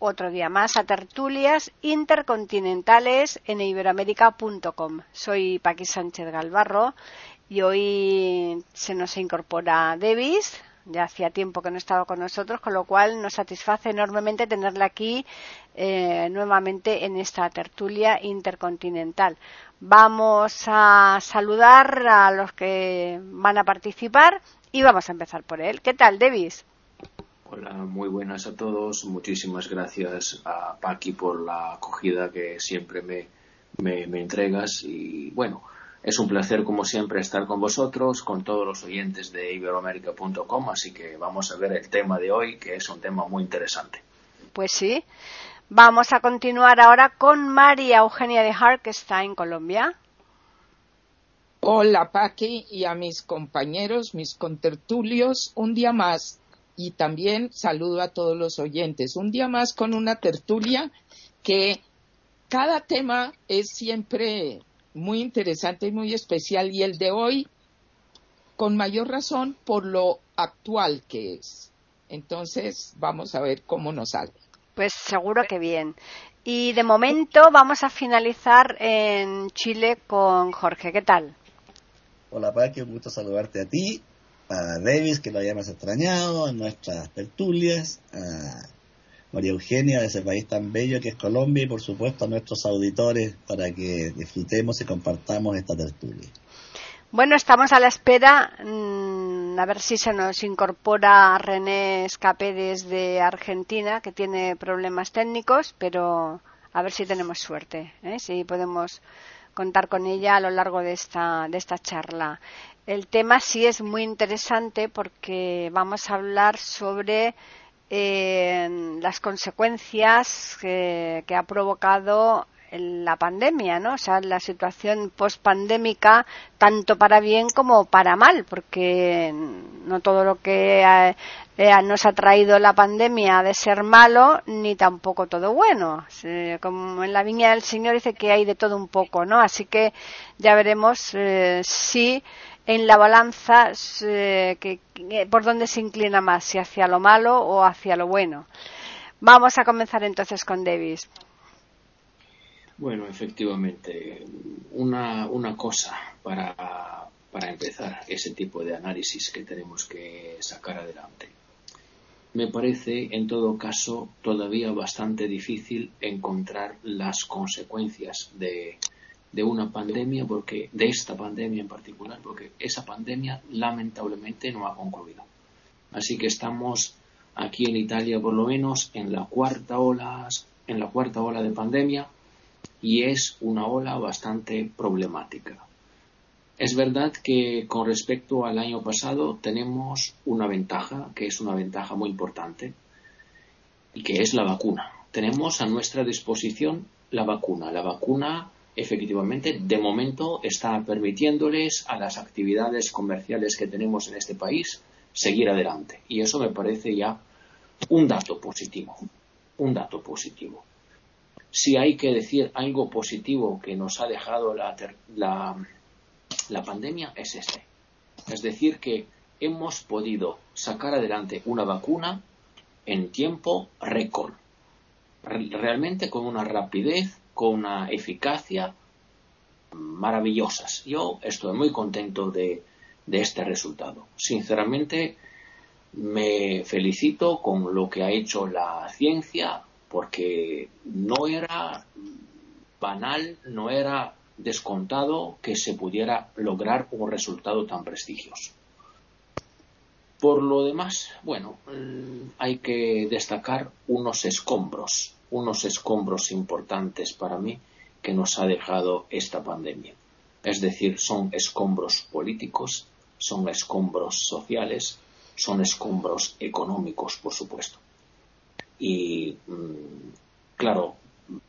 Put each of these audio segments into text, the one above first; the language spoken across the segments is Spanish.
otro día más a tertulias intercontinentales en iberoamérica.com. Soy Paqui Sánchez Galvarro y hoy se nos incorpora Davis. Ya hacía tiempo que no estaba con nosotros, con lo cual nos satisface enormemente tenerla aquí eh, nuevamente en esta tertulia intercontinental. Vamos a saludar a los que van a participar y vamos a empezar por él. ¿Qué tal, Davis? Hola, muy buenas a todos. Muchísimas gracias a Paqui por la acogida que siempre me, me, entregas. Y bueno, es un placer como siempre estar con vosotros, con todos los oyentes de iberoamérica.com. Así que vamos a ver el tema de hoy, que es un tema muy interesante. Pues sí. Vamos a continuar ahora con María Eugenia de Hart, que está en Colombia. Hola Paqui y a mis compañeros, mis contertulios, un día más y también saludo a todos los oyentes. Un día más con una tertulia que cada tema es siempre muy interesante y muy especial y el de hoy con mayor razón por lo actual que es. Entonces vamos a ver cómo nos sale. Pues seguro que bien. Y de momento vamos a finalizar en Chile con Jorge. ¿Qué tal? Hola Paqui, un gusto saludarte a ti a Davis, que lo hayamos extrañado, en nuestras tertulias, a María Eugenia de ese país tan bello que es Colombia y por supuesto a nuestros auditores para que disfrutemos y compartamos esta tertulia. Bueno, estamos a la espera, mm, a ver si se nos incorpora René Escape desde Argentina, que tiene problemas técnicos, pero a ver si tenemos suerte, ¿eh? si podemos contar con ella a lo largo de esta, de esta charla. El tema sí es muy interesante porque vamos a hablar sobre eh, las consecuencias que, ha provocado la pandemia, ¿no? O sea, la situación pospandémica, tanto para bien como para mal, porque no todo lo que eh, nos ha traído la pandemia ha de ser malo, ni tampoco todo bueno. como en la viña del Señor dice que hay de todo un poco, ¿no? Así que ya veremos eh, si en la balanza eh, por dónde se inclina más, si hacia lo malo o hacia lo bueno. Vamos a comenzar entonces con Davis. Bueno, efectivamente, una, cosa para empezar ese tipo de análisis que tenemos que sacar adelante. Me parece, en todo caso, todavía bastante difícil encontrar las consecuencias de, de una pandemia, porque de esta pandemia en particular, porque esa pandemia lamentablemente no ha concluido. Así que estamos aquí en Italia por lo menos en la cuarta ola, en la cuarta ola de pandemia y es una ola bastante problemática. Es verdad que con respecto al año pasado tenemos una ventaja, que es una ventaja muy importante, y que es la vacuna. Tenemos a nuestra disposición la vacuna. La vacuna efectivamente, de momento está permitiéndoles a las actividades comerciales que tenemos en este país seguir adelante. Y eso me parece ya un dato positivo. Un dato positivo. Si hay que decir algo positivo que nos ha dejado la, la pandemia, es este. Es decir, que hemos podido sacar adelante una vacuna en tiempo récord. Realmente con una rapidez con una eficacia maravillosas. Yo estoy muy contento de, este resultado. Sinceramente, me felicito con lo que ha hecho la ciencia porque no era banal, no era descontado que se pudiera lograr un resultado tan prestigioso. Por lo demás, bueno, hay que destacar unos escombros unos escombros importantes para mí que nos ha dejado esta pandemia. Es decir, son escombros políticos, son escombros sociales, son escombros económicos, por supuesto. Y, mm, claro,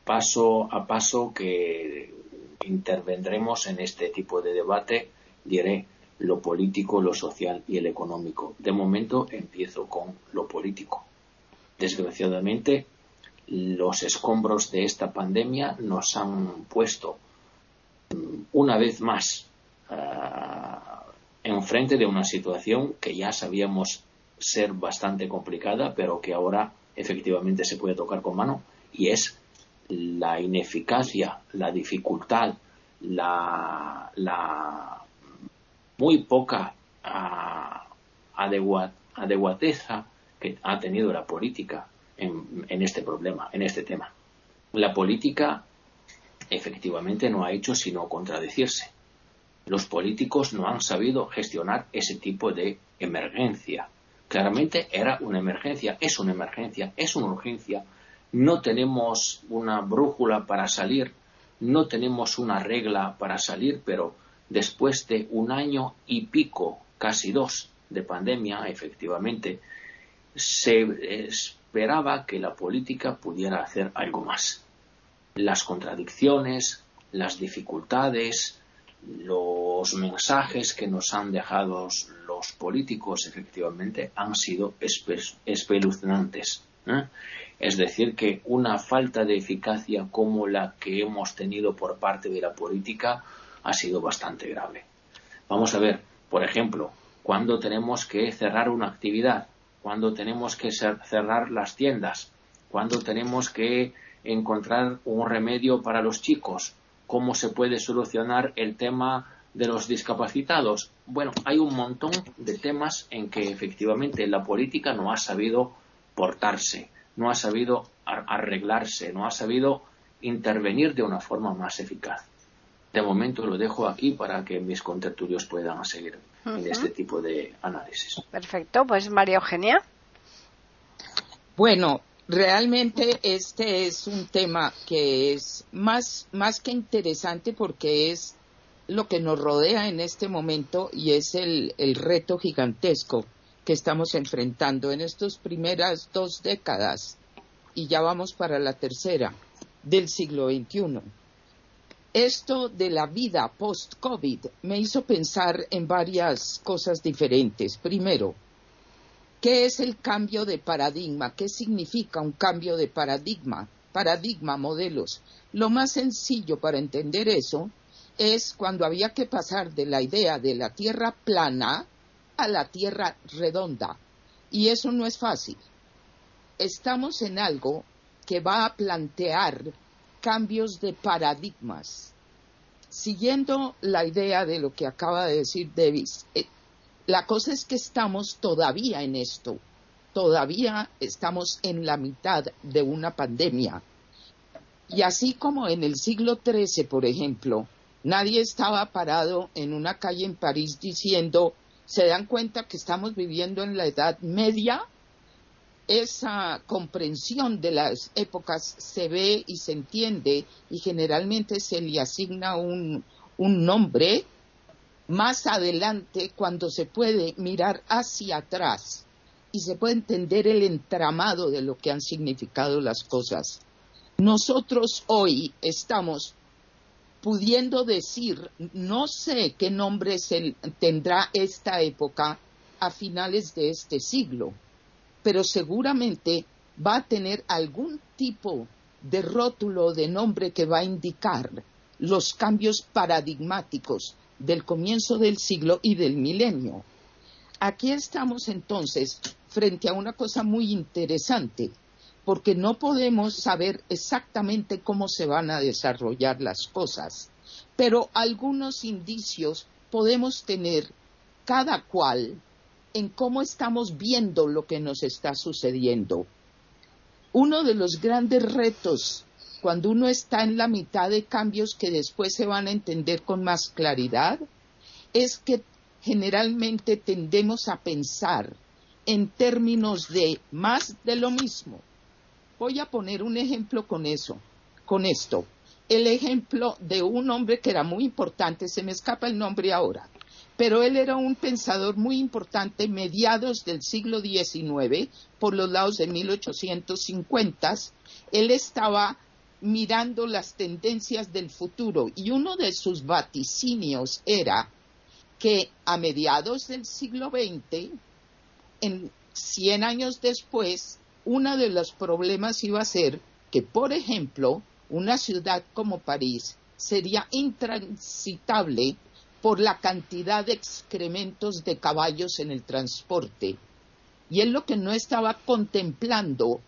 paso a paso que intervendremos en este tipo de debate, diré lo político, lo social y el económico. De momento empiezo con lo político. Desgraciadamente, los escombros de esta pandemia nos han puesto mm, una vez más uh, enfrente de una situación que ya sabíamos ser bastante complicada, pero que ahora efectivamente se puede tocar con mano, y es la ineficacia, la dificultad, la, la muy poca uh, adecuateza que ha tenido la política en, en este problema, en este tema. La política efectivamente no ha hecho sino contradecirse. Los políticos no han sabido gestionar ese tipo de emergencia. Claramente era una emergencia, es una emergencia, es una urgencia. No tenemos una brújula para salir, no tenemos una regla para salir, pero después de un año y pico, casi dos, de pandemia, efectivamente, se esperaba que la política pudiera hacer algo más. Las contradicciones, las dificultades, los mensajes que nos han dejado los políticos efectivamente han sido espeluznantes. ¿eh? Es decir, que una falta de eficacia como la que hemos tenido por parte de la política ha sido bastante grave. Vamos a ver, por ejemplo, cuando tenemos que cerrar una actividad, cuando tenemos que cerrar las tiendas, cuando tenemos que encontrar un remedio para los chicos, cómo se puede solucionar el tema de los discapacitados. Bueno, hay un montón de temas en que efectivamente la política no ha sabido portarse, no ha sabido arreglarse, no ha sabido intervenir de una forma más eficaz. De momento lo dejo aquí para que mis contertulios puedan seguir en este tipo de análisis. Perfecto, pues María Eugenia. Bueno, realmente este es un tema que es más, más que interesante porque es lo que nos rodea en este momento y es el, el reto gigantesco que estamos enfrentando en estas primeras dos décadas y ya vamos para la tercera del siglo XXI esto de la vida post-COVID me hizo pensar en varias cosas diferentes. Primero, ¿qué es el cambio de paradigma? ¿Qué significa un cambio de paradigma? Paradigma, modelos. Lo más sencillo para entender eso es cuando había que pasar de la idea de la Tierra plana a la Tierra redonda. Y eso no es fácil. Estamos en algo que va a plantear cambios de paradigmas. Siguiendo la idea de lo que acaba de decir Davis, eh, la cosa es que estamos todavía en esto, todavía estamos en la mitad de una pandemia. Y así como en el siglo XIII, por ejemplo, nadie estaba parado en una calle en París diciendo, ¿se dan cuenta que estamos viviendo en la Edad Media? Esa comprensión de las épocas se ve y se entiende y generalmente se le asigna un, nombre más adelante cuando se puede mirar hacia atrás y se puede entender el entramado de lo que han significado las cosas. Nosotros hoy estamos pudiendo decir, no sé qué nombre se tendrá esta época a finales de este siglo, pero seguramente va a tener algún tipo de rótulo de nombre que va a indicar los cambios paradigmáticos del comienzo del siglo y del milenio. Aquí estamos entonces frente a una cosa muy interesante, porque no podemos saber exactamente cómo se van a desarrollar las cosas, pero algunos indicios podemos tener cada cual en cómo estamos viendo lo que nos está sucediendo. Uno de los grandes retos cuando uno está en la mitad de cambios que después se van a entender con más claridad es que generalmente tendemos a pensar en términos de más de lo mismo. Voy a poner un ejemplo con eso, con esto. El ejemplo de un hombre que era muy importante, se me escapa el nombre ahora, pero él era un pensador muy importante mediados del siglo XIX, por los lados de 1850. Él estaba mirando las tendencias del futuro y uno de sus vaticinios era que a mediados del siglo XX, en 100 años después, uno de los problemas iba a ser que, por ejemplo, una ciudad como París sería intransitable por la cantidad de excrementos de caballos en el transporte. Y él lo que no estaba contemplando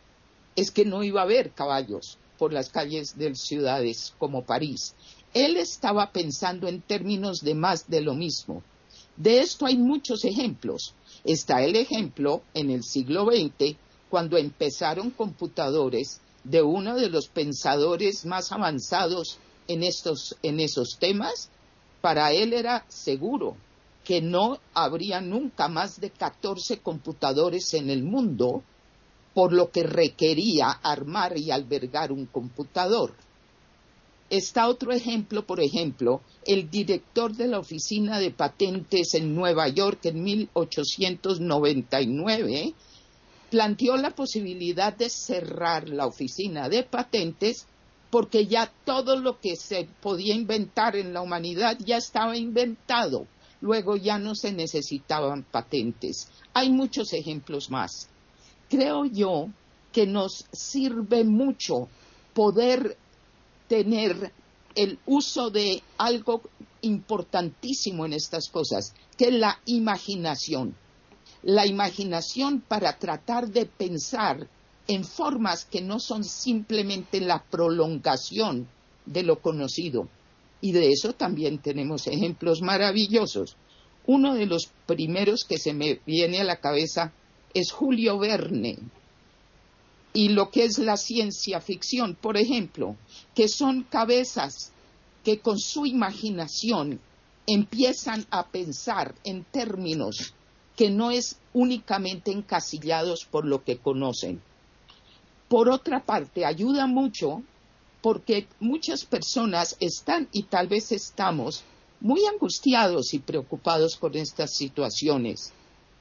es que no iba a haber caballos por las calles de ciudades como París. Él estaba pensando en términos de más de lo mismo. De esto hay muchos ejemplos. Está el ejemplo en el siglo XX, cuando empezaron computadores de uno de los pensadores más avanzados en, estos, en esos temas, para él era seguro que no habría nunca más de 14 computadores en el mundo, por lo que requería armar y albergar un computador. Está otro ejemplo, por ejemplo, el director de la Oficina de Patentes en Nueva York en 1899 planteó la posibilidad de cerrar la Oficina de Patentes porque ya todo lo que se podía inventar en la humanidad ya estaba inventado. Luego ya no se necesitaban patentes. Hay muchos ejemplos más. Creo yo que nos sirve mucho poder tener el uso de algo importantísimo en estas cosas, que es la imaginación. La imaginación para tratar de pensar en formas que no son simplemente la prolongación de lo conocido. Y de eso también tenemos ejemplos maravillosos. Uno de los primeros que se me viene a la cabeza es Julio Verne y lo que es la ciencia ficción, por ejemplo, que son cabezas que con su imaginación empiezan a pensar en términos que no es únicamente encasillados por lo que conocen. Por otra parte, ayuda mucho porque muchas personas están y tal vez estamos muy angustiados y preocupados con estas situaciones.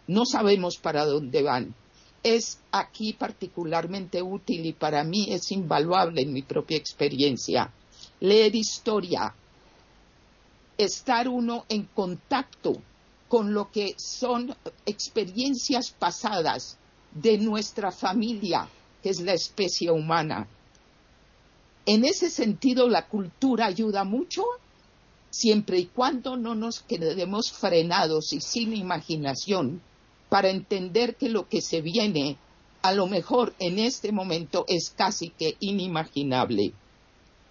No sabemos para dónde van. Es aquí particularmente útil y para mí es invaluable en mi propia experiencia leer historia, estar uno en contacto con lo que son experiencias pasadas de nuestra familia, que es la especie humana. En ese sentido, la cultura ayuda mucho siempre y cuando no nos quedemos frenados y sin imaginación para entender que lo que se viene a lo mejor en este momento es casi que inimaginable.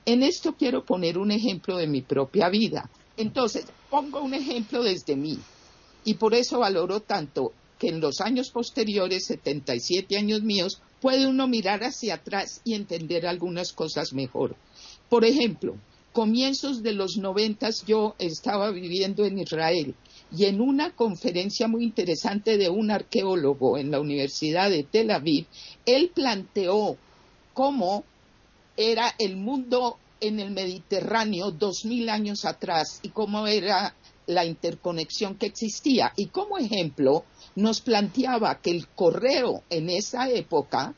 En esto quiero poner un ejemplo de mi propia vida. Entonces, pongo un ejemplo desde mí y por eso valoro tanto que en los años posteriores, 77 años míos, puede uno mirar hacia atrás y entender algunas cosas mejor. Por ejemplo, comienzos de los noventas yo estaba viviendo en Israel y en una conferencia muy interesante de un arqueólogo en la Universidad de Tel Aviv, él planteó cómo era el mundo en el Mediterráneo dos mil años atrás y cómo era la interconexión que existía. Y como ejemplo, nos planteaba que el correo en esa época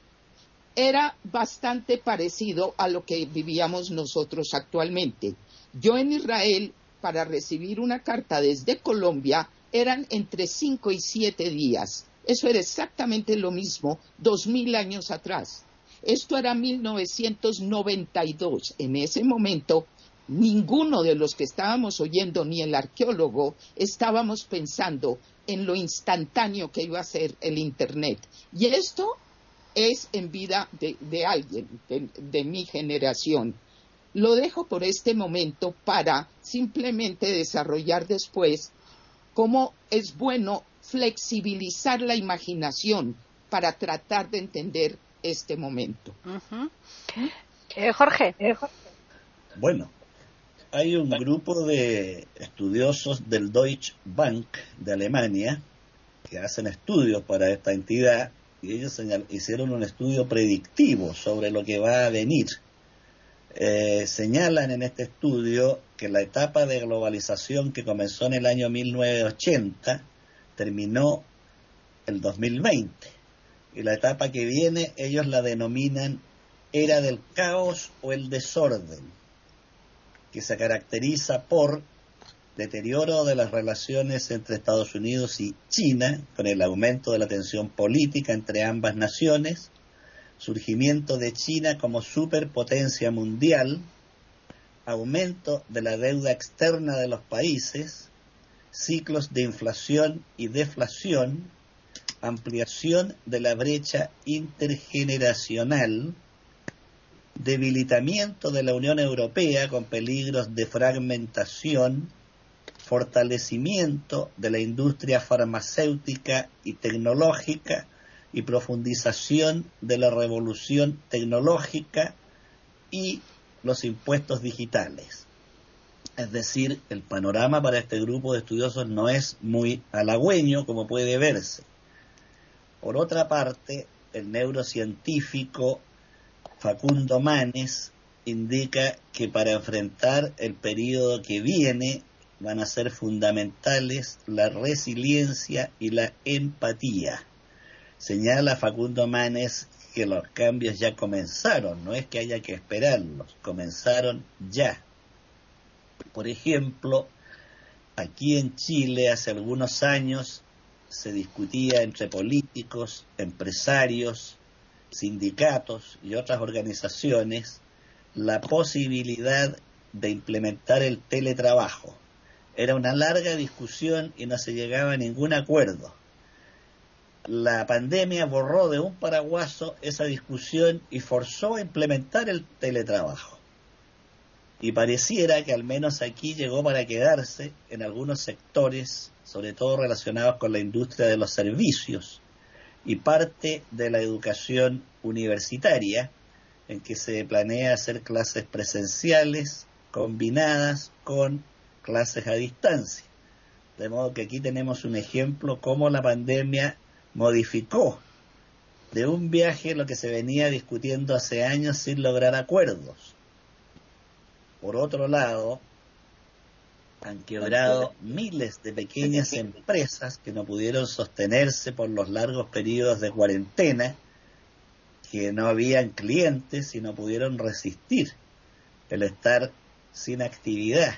era bastante parecido a lo que vivíamos nosotros actualmente. Yo en Israel, para recibir una carta desde Colombia, eran entre cinco y siete días. Eso era exactamente lo mismo dos mil años atrás. Esto era 1992. En ese momento ninguno de los que estábamos oyendo, ni el arqueólogo, estábamos pensando en lo instantáneo que iba a ser el Internet. Y esto es en vida de, alguien, de, mi generación. Lo dejo por este momento para simplemente desarrollar después cómo es bueno flexibilizar la imaginación para tratar de entender este momento. Eh, Jorge. Bueno, hay un grupo de estudiosos del Deutsche Bank de Alemania que hacen estudios para esta entidad y ellos hicieron un estudio predictivo sobre lo que va a venir. Eh, señalan en este estudio que la etapa de globalización que comenzó en el año 1980 terminó el 2020 y la etapa que viene ellos la denominan era del caos o el desorden, que se caracteriza por deterioro de las relaciones entre Estados Unidos y China, con el aumento de la tensión política entre ambas naciones, surgimiento de China como superpotencia mundial, aumento de la deuda externa de los países, ciclos de inflación y deflación, ampliación de la brecha intergeneracional, debilitamiento de la Unión Europea con peligros de fragmentación, fortalecimiento de la industria farmacéutica y tecnológica y profundización de la revolución tecnológica y los impuestos digitales. Es decir, el panorama para este grupo de estudiosos no es muy halagüeño como puede verse. Por otra parte, el neurocientífico Facundo Manes indica que para enfrentar el periodo que viene van a ser fundamentales la resiliencia y la empatía. Señala Facundo Manes que los cambios ya comenzaron, no es que haya que esperarlos, comenzaron ya. Por ejemplo, aquí en Chile hace algunos años se discutía entre políticos, empresarios, sindicatos y otras organizaciones la posibilidad de implementar el teletrabajo. Era una larga discusión y no se llegaba a ningún acuerdo. La pandemia borró de un paraguaso esa discusión y forzó a implementar el teletrabajo. Y pareciera que al menos aquí llegó para quedarse en algunos sectores, sobre todo relacionados con la industria de los servicios, y parte de la educación universitaria, en que se planea hacer clases presenciales combinadas con clases a distancia. De modo que aquí tenemos un ejemplo cómo la pandemia modificó de un viaje lo que se venía discutiendo hace años sin lograr acuerdos. Por otro lado, han quebrado miles de pequeñas empresas que no pudieron sostenerse por los largos periodos de cuarentena, que no habían clientes y no pudieron resistir el estar sin actividad.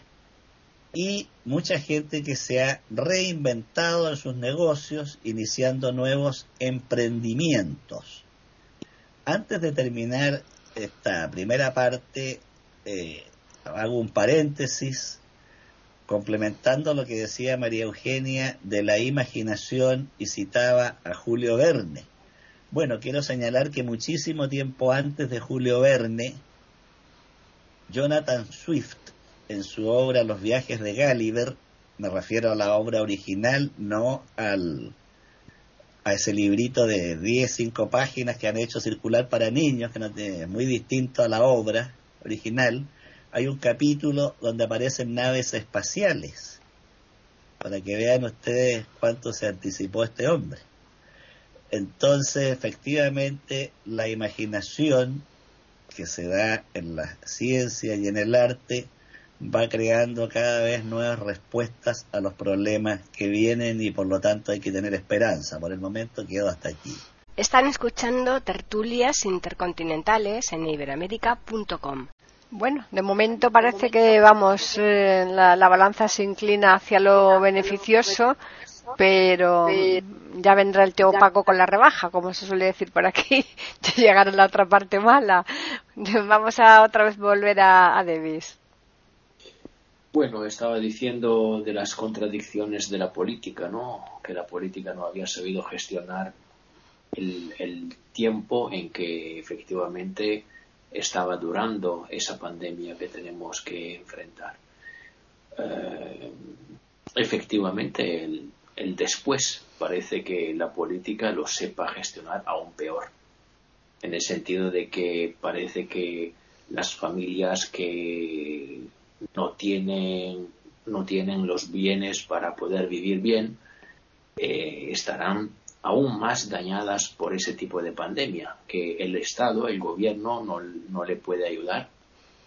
Y mucha gente que se ha reinventado en sus negocios, iniciando nuevos emprendimientos. Antes de terminar esta primera parte, eh, hago un paréntesis complementando lo que decía María Eugenia de la imaginación y citaba a Julio Verne. Bueno, quiero señalar que muchísimo tiempo antes de Julio Verne, Jonathan Swift, en su obra Los viajes de Gulliver, me refiero a la obra original, no al, a ese librito de 10, 5 páginas que han hecho circular para niños, que no es muy distinto a la obra original, hay un capítulo donde aparecen naves espaciales, para que vean ustedes cuánto se anticipó este hombre. Entonces, efectivamente, la imaginación que se da en la ciencia y en el arte va creando cada vez nuevas respuestas a los problemas que vienen y por lo tanto hay que tener esperanza. Por el momento quedo hasta aquí. Están escuchando tertulias intercontinentales en iberamérica.com. Bueno, de momento parece que vamos, eh, la, balanza se inclina hacia lo beneficioso, pero ya vendrá el tío Paco con la rebaja, como se suele decir por aquí, ya llegará la otra parte mala. Vamos a otra vez volver a, a Davis. Bueno, estaba diciendo de las contradicciones de la política, ¿no? Que la política no había sabido gestionar el, el tiempo en que efectivamente estaba durando esa pandemia que tenemos que enfrentar. Eh, efectivamente, el, después parece que la política lo sepa gestionar aún peor, en el sentido de que parece que las familias que no tienen, no tienen los bienes para poder vivir bien eh, estarán aún más dañadas por ese tipo de pandemia, que el Estado, el gobierno, no, le puede ayudar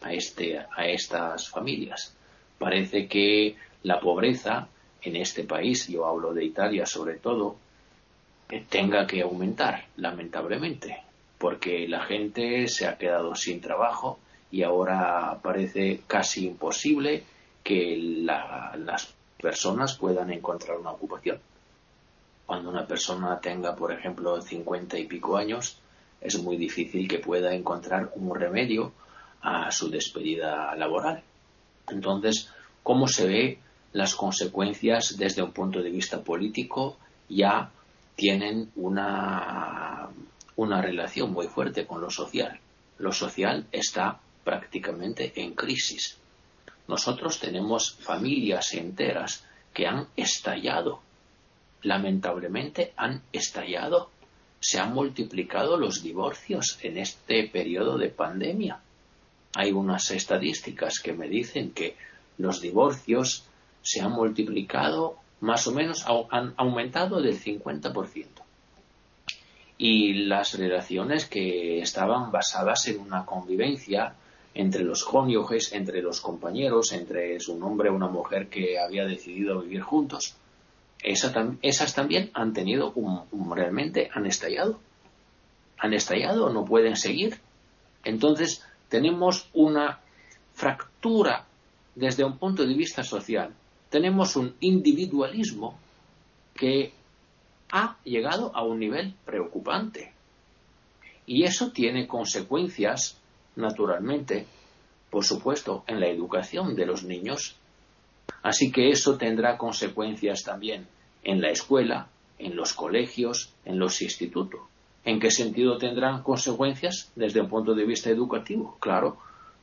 a, este, a estas familias. Parece que la pobreza en este país, yo hablo de Italia sobre todo, tenga que aumentar, lamentablemente. porque la gente se ha quedado sin trabajo y ahora parece casi imposible que las personas puedan encontrar una ocupación. Cuando una persona tenga, por ejemplo, cincuenta y pico años, es muy difícil que pueda encontrar un remedio a su despedida laboral. Entonces, ¿cómo se ve las consecuencias desde un punto de vista político? Ya tienen una, una relación muy fuerte con lo social. Lo social está prácticamente en crisis. Nosotros tenemos familias enteras que han estallado. Lamentablemente han estallado. Se han multiplicado los divorcios en este periodo de pandemia. Hay unas estadísticas que me dicen que los divorcios se han multiplicado más o menos, han aumentado del 50%. Y las relaciones que estaban basadas en una convivencia entre los cónyuges, entre los compañeros, entre un hombre y una mujer que había decidido vivir juntos. Esas también han tenido un, realmente han estallado. Han estallado, no pueden seguir. Entonces tenemos una fractura desde un punto de vista social. Tenemos un individualismo que ha llegado a un nivel preocupante. Y eso tiene consecuencias naturalmente, por supuesto, en la educación de los niños. Así que eso tendrá consecuencias también en la escuela, en los colegios, en los institutos. ¿En qué sentido tendrán consecuencias desde un punto de vista educativo? Claro,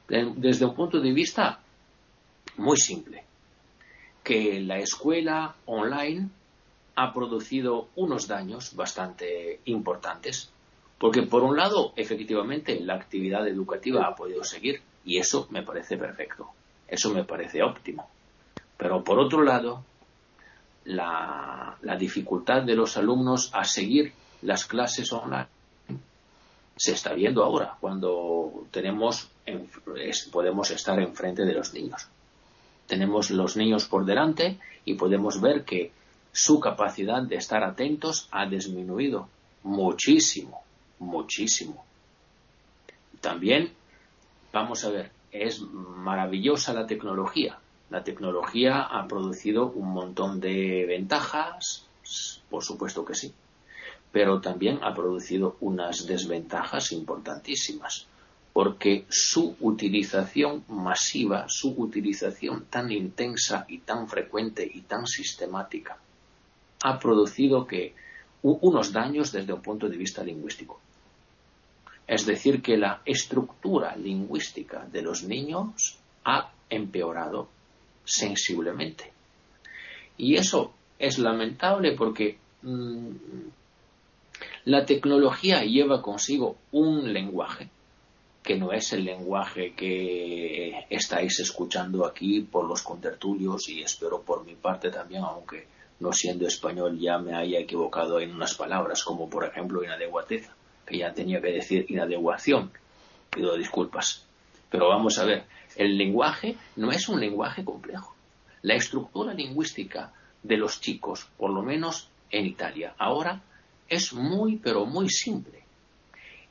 desde un punto de vista muy simple, que la escuela online ha producido unos daños bastante importantes porque por un lado, efectivamente, la actividad educativa ha podido seguir y eso me parece perfecto, eso me parece óptimo. Pero por otro lado, la, dificultad de los alumnos a seguir las clases online se está viendo ahora cuando tenemos podemos estar enfrente de los niños. Tenemos los niños por delante y podemos ver que su capacidad de estar atentos ha disminuido muchísimo muchísimo. También, vamos a ver, es maravillosa la tecnología. La tecnología ha producido un montón de ventajas, por supuesto que sí, pero también ha producido unas desventajas importantísimas, porque su utilización masiva, su utilización tan intensa y tan frecuente y tan sistemática, ha producido que unos daños desde un punto de vista lingüístico. Es decir, que la estructura lingüística de los niños ha empeorado sensiblemente. Y eso es lamentable porque mm, la tecnología lleva consigo un lenguaje que no es el lenguaje que estáis escuchando aquí por los contertulios y espero por mi parte también, aunque no siendo español ya me haya equivocado en unas palabras como por ejemplo inadecuateza que ya tenía que decir inadecuación. Pido disculpas. Pero vamos a ver, el lenguaje no es un lenguaje complejo. La estructura lingüística de los chicos, por lo menos en Italia, ahora es muy, pero muy simple.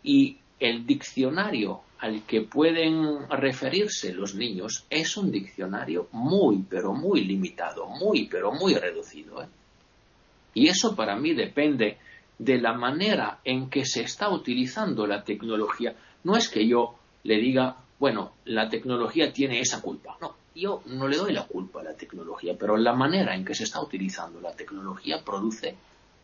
Y el diccionario al que pueden referirse los niños es un diccionario muy, pero muy limitado, muy, pero muy reducido. ¿eh? Y eso para mí depende de la manera en que se está utilizando la tecnología. No es que yo le diga, bueno, la tecnología tiene esa culpa. No, yo no le doy la culpa a la tecnología, pero la manera en que se está utilizando la tecnología produce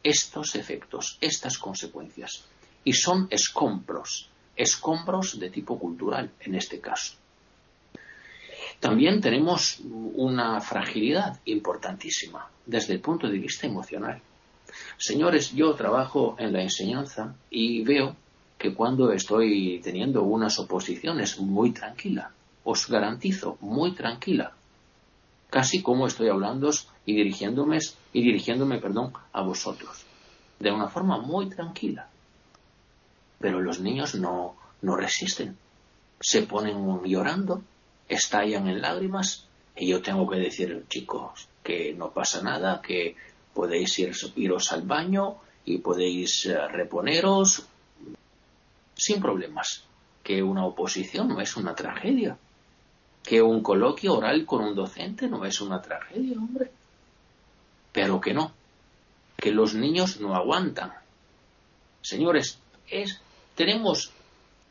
estos efectos, estas consecuencias. Y son escombros, escombros de tipo cultural en este caso. También tenemos una fragilidad importantísima desde el punto de vista emocional. Señores, yo trabajo en la enseñanza y veo que cuando estoy teniendo unas oposiciones muy tranquila, os garantizo, muy tranquila, casi como estoy hablando y dirigiéndome, y dirigiéndome perdón, a vosotros, de una forma muy tranquila. Pero los niños no, no resisten, se ponen llorando, estallan en lágrimas, y yo tengo que decir, chicos, que no pasa nada, que podéis ir, iros al baño y podéis eh, reponeros. Sin problemas. Que una oposición no es una tragedia. Que un coloquio oral con un docente no es una tragedia, hombre. Pero que no. Que los niños no aguantan. Señores, es, tenemos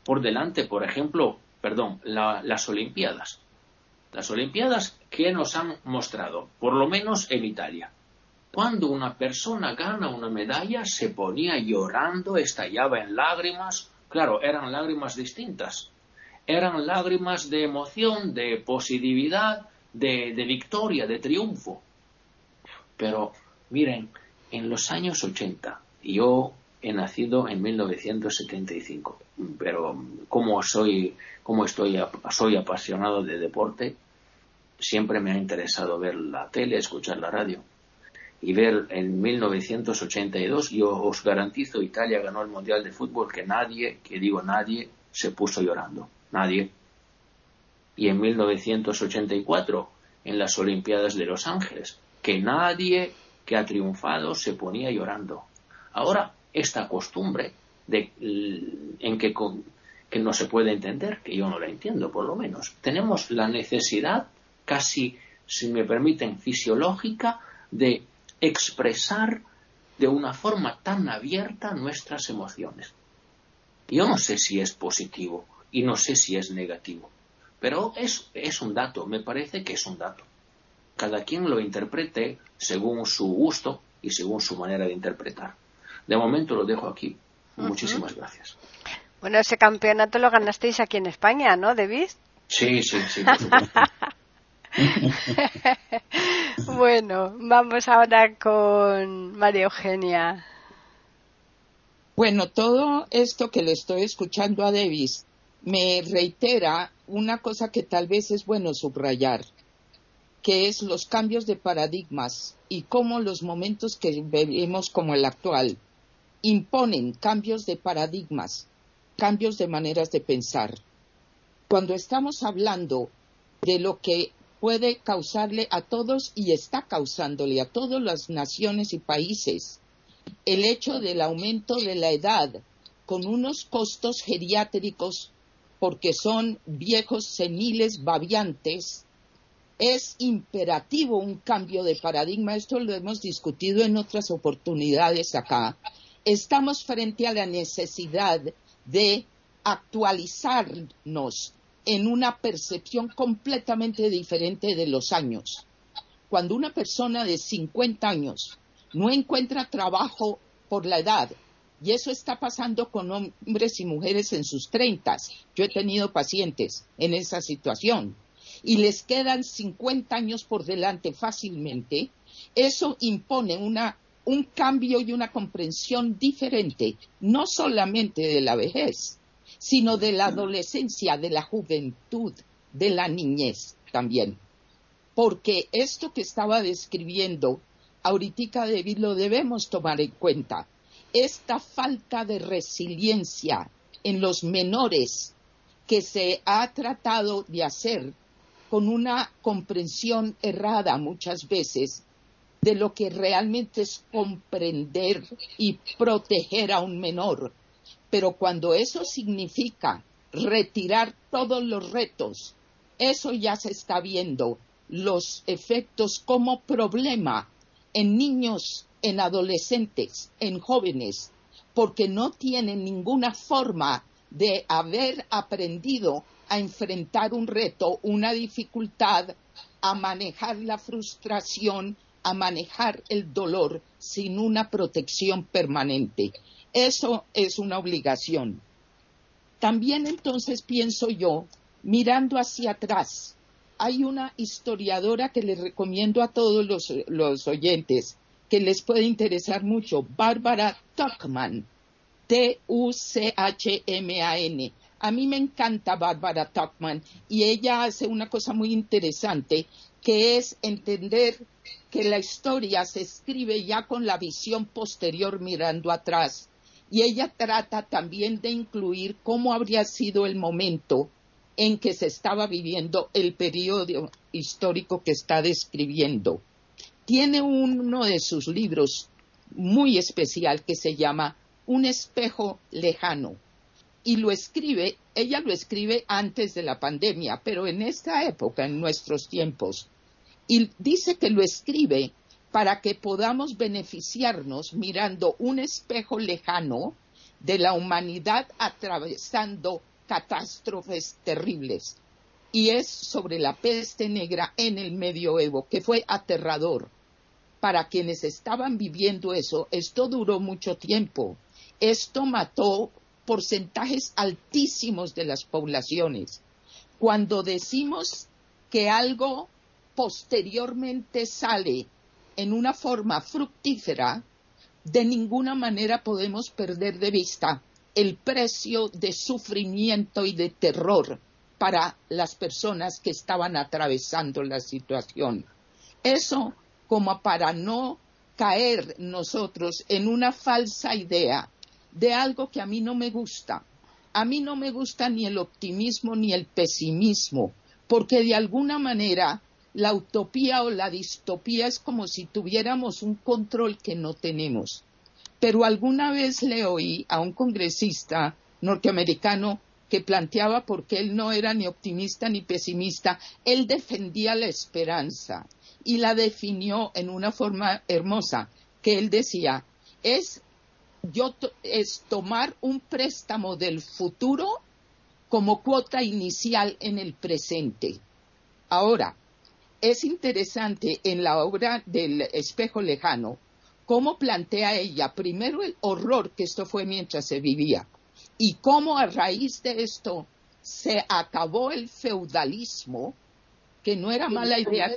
por delante, por ejemplo, perdón, las Olimpiadas. Las Olimpiadas que nos han mostrado, por lo menos en Italia. Cuando una persona gana una medalla se ponía llorando, estallaba en lágrimas. Claro, eran lágrimas distintas. Eran lágrimas de emoción, de positividad, de, victoria, de triunfo. Pero miren, en los años 80, yo he nacido en 1975, pero como soy, como estoy, soy apasionado de deporte, siempre me ha interesado ver la tele, escuchar la radio. Y ver en 1982, yo os garantizo, Italia ganó el Mundial de Fútbol, que nadie, que digo nadie, se puso llorando. Nadie. Y en 1984, en las Olimpiadas de Los Ángeles, que nadie que ha triunfado se ponía llorando. Ahora esta costumbre de, en que, que no se puede entender, que yo no la entiendo por lo menos. Tenemos la necesidad, casi, si me permiten, fisiológica, de expresar de una forma tan abierta nuestras emociones. Yo no sé si es positivo y no sé si es negativo, pero es, es un dato, me parece que es un dato. Cada quien lo interprete según su gusto y según su manera de interpretar. De momento lo dejo aquí. Muchísimas gracias. Bueno, ese campeonato lo ganasteis aquí en España, ¿no, David? Sí, sí, sí. bueno, vamos ahora con María Eugenia. Bueno, todo esto que le estoy escuchando a Davis me reitera una cosa que tal vez es bueno subrayar, que es los cambios de paradigmas y cómo los momentos que vivimos como el actual imponen cambios de paradigmas, cambios de maneras de pensar. Cuando estamos hablando de lo que puede causarle a todos y está causándole a todas las naciones y países el hecho del aumento de la edad con unos costos geriátricos porque son viejos seniles babiantes, es imperativo un cambio de paradigma. Esto lo hemos discutido en otras oportunidades acá estamos frente a la necesidad de actualizarnos en una percepción completamente diferente de los años. Cuando una persona de 50 años no encuentra trabajo por la edad, y eso está pasando con hombres y mujeres en sus 30, yo he tenido pacientes en esa situación, y les quedan 50 años por delante fácilmente, eso impone una un cambio y una comprensión diferente, no solamente de la vejez, sino de la adolescencia, de la juventud, de la niñez también. Porque esto que estaba describiendo, ahorita David lo debemos tomar en cuenta. Esta falta de resiliencia en los menores que se ha tratado de hacer con una comprensión errada muchas veces de lo que realmente es comprender y proteger a un menor. Pero cuando eso significa retirar todos los retos, eso ya se está viendo. Los efectos como problema en niños, en adolescentes, en jóvenes, porque no tienen ninguna forma de haber aprendido a enfrentar un reto, una dificultad, a manejar la frustración, a manejar el dolor sin una protección permanente. Eso es una obligación. También entonces pienso yo, mirando hacia atrás, hay una historiadora que les recomiendo a todos los, oyentes, que les puede interesar mucho, Bárbara Tuckman, T-U-C-H-M-A-N. A mí me encanta Bárbara Tuckman y ella hace una cosa muy interesante, que es entender que la historia se escribe ya con la visión posterior mirando atrás. Y ella trata también de incluir cómo habría sido el momento en que se estaba viviendo el periodo histórico que está describiendo. Tiene uno de sus libros muy especial que se llama Un espejo lejano. Y lo escribe, ella lo escribe antes de la pandemia, pero en esta época, en nuestros tiempos, y dice que lo escribe para que podamos beneficiarnos mirando un espejo lejano de la humanidad atravesando catástrofes terribles. Y es sobre la peste negra en el medioevo, que fue aterrador. Para quienes estaban viviendo eso, esto duró mucho tiempo. Esto mató porcentajes altísimos de las poblaciones. Cuando decimos que algo posteriormente sale en una forma fructífera, de ninguna manera podemos perder de vista el precio de sufrimiento y de terror para las personas que estaban atravesando la situación. Eso como para no caer nosotros en una falsa idea de algo que a mí no me gusta. A mí no me gusta ni el optimismo ni el pesimismo, porque de alguna manera la utopía o la distopía es como si tuviéramos un control que no tenemos. Pero alguna vez le oí a un congresista norteamericano que planteaba porque él no era ni optimista ni pesimista, él defendía la esperanza y la definió en una forma hermosa, que él decía, es yo es tomar un préstamo del futuro como cuota inicial en el presente. Ahora, es interesante en la obra del espejo lejano cómo plantea ella primero el horror que esto fue mientras se vivía y cómo a raíz de esto se acabó el feudalismo, que no era mala idea.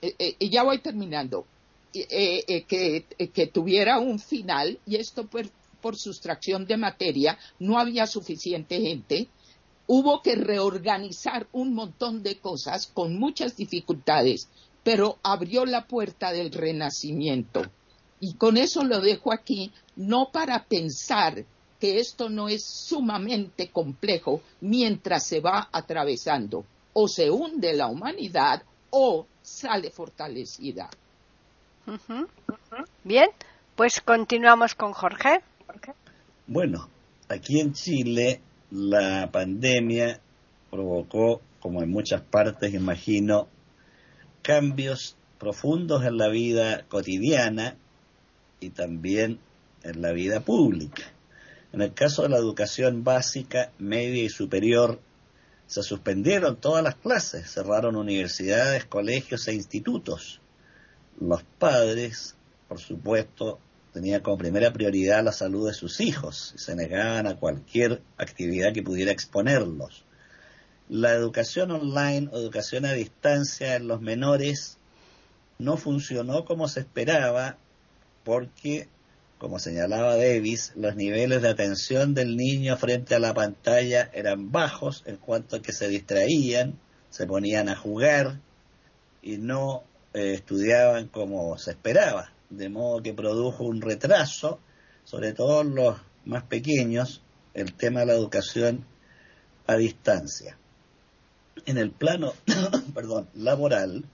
Eh, eh, ya voy terminando. Eh, eh, que, eh, que, tuviera un final y esto por, por sustracción de materia no había suficiente gente. Hubo que reorganizar un montón de cosas con muchas dificultades, pero abrió la puerta del renacimiento. Y con eso lo dejo aquí, no para pensar que esto no es sumamente complejo mientras se va atravesando. O se hunde la humanidad o sale fortalecida. Bien, pues continuamos con Jorge. Bueno, aquí en Chile la pandemia provocó, como en muchas partes, imagino, cambios profundos en la vida cotidiana y también en la vida pública. En el caso de la educación básica, media y superior, se suspendieron todas las clases, cerraron universidades, colegios e institutos los padres, por supuesto, tenían como primera prioridad la salud de sus hijos y se negaban a cualquier actividad que pudiera exponerlos. La educación online o educación a distancia en los menores no funcionó como se esperaba porque, como señalaba Davis, los niveles de atención del niño frente a la pantalla eran bajos en cuanto a que se distraían, se ponían a jugar y no eh, estudiaban como se esperaba, de modo que produjo un retraso, sobre todo en los más pequeños, el tema de la educación a distancia. En el plano, perdón, laboral,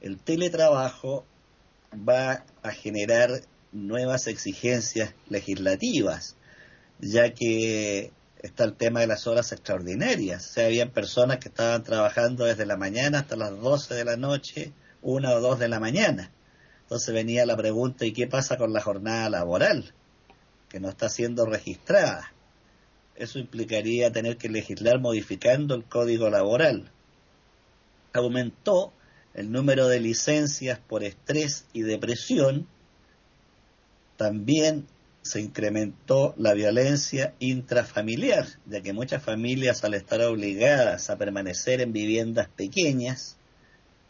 el teletrabajo va a generar nuevas exigencias legislativas, ya que está el tema de las horas extraordinarias. O sea, habían personas que estaban trabajando desde la mañana hasta las 12 de la noche, una o dos de la mañana. Entonces venía la pregunta, ¿y qué pasa con la jornada laboral? Que no está siendo registrada. Eso implicaría tener que legislar modificando el código laboral. Aumentó el número de licencias por estrés y depresión. También se incrementó la violencia intrafamiliar, ya que muchas familias al estar obligadas a permanecer en viviendas pequeñas,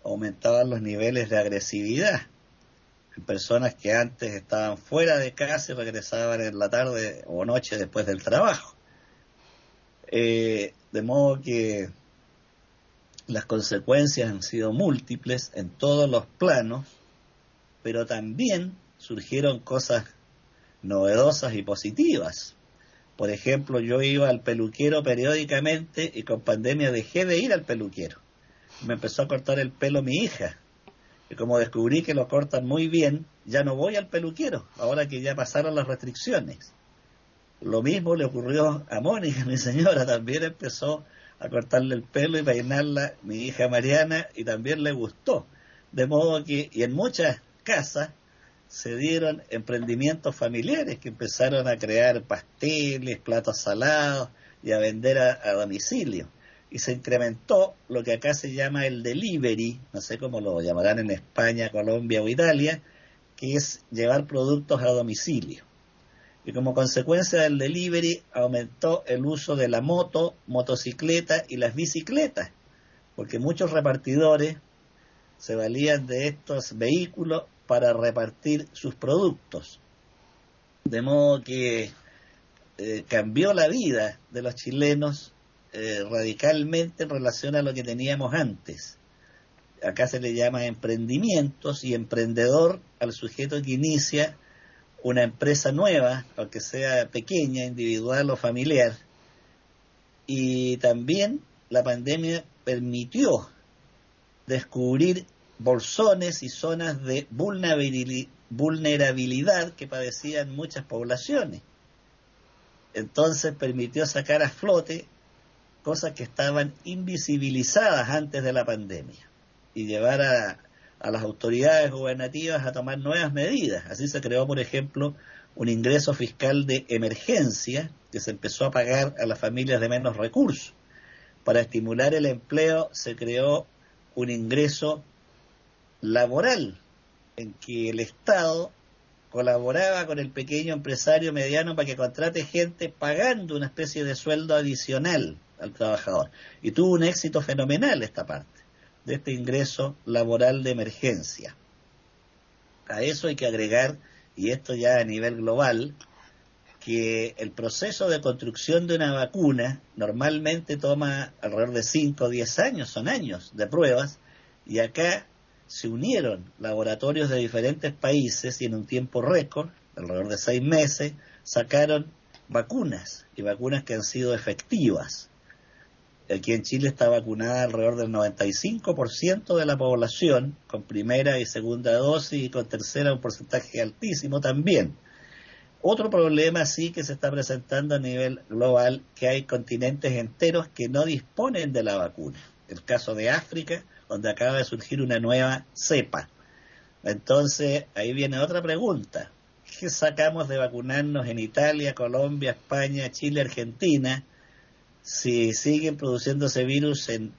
aumentaban los niveles de agresividad en personas que antes estaban fuera de casa y regresaban en la tarde o noche después del trabajo. Eh, de modo que las consecuencias han sido múltiples en todos los planos, pero también surgieron cosas novedosas y positivas. Por ejemplo, yo iba al peluquero periódicamente y con pandemia dejé de ir al peluquero. Me empezó a cortar el pelo mi hija. Y como descubrí que lo cortan muy bien, ya no voy al peluquero, ahora que ya pasaron las restricciones. Lo mismo le ocurrió a Mónica, mi señora, también empezó a cortarle el pelo y peinarla mi hija Mariana y también le gustó. De modo que, y en muchas casas se dieron emprendimientos familiares que empezaron a crear pasteles, platos salados y a vender a, domicilio. Y se incrementó lo que acá se llama el delivery, no sé cómo lo llamarán en España, Colombia o Italia, que es llevar productos a domicilio. Y como consecuencia del delivery aumentó el uso de la moto, motocicleta y las bicicletas, porque muchos repartidores se valían de estos vehículos para repartir sus productos. De modo que eh, cambió la vida de los chilenos eh, radicalmente en relación a lo que teníamos antes. Acá se le llama emprendimientos y emprendedor al sujeto que inicia una empresa nueva, aunque sea pequeña, individual o familiar. Y también la pandemia permitió descubrir bolsones y zonas de vulnerabilidad que padecían muchas poblaciones. Entonces permitió sacar a flote cosas que estaban invisibilizadas antes de la pandemia y llevar a, a las autoridades gubernativas a tomar nuevas medidas. Así se creó, por ejemplo, un ingreso fiscal de emergencia que se empezó a pagar a las familias de menos recursos. Para estimular el empleo se creó un ingreso laboral en que el Estado colaboraba con el pequeño empresario mediano para que contrate gente pagando una especie de sueldo adicional al trabajador. Y tuvo un éxito fenomenal esta parte de este ingreso laboral de emergencia. A eso hay que agregar, y esto ya a nivel global, que el proceso de construcción de una vacuna normalmente toma alrededor de 5 o 10 años, son años de pruebas, y acá se unieron laboratorios de diferentes países y en un tiempo récord, alrededor de seis meses, sacaron vacunas y vacunas que han sido efectivas. Aquí en Chile está vacunada alrededor del 95% de la población con primera y segunda dosis y con tercera un porcentaje altísimo también. Otro problema sí que se está presentando a nivel global, que hay continentes enteros que no disponen de la vacuna. El caso de África, donde acaba de surgir una nueva cepa. Entonces, ahí viene otra pregunta. ¿Qué sacamos de vacunarnos en Italia, Colombia, España, Chile, Argentina, si siguen produciéndose virus en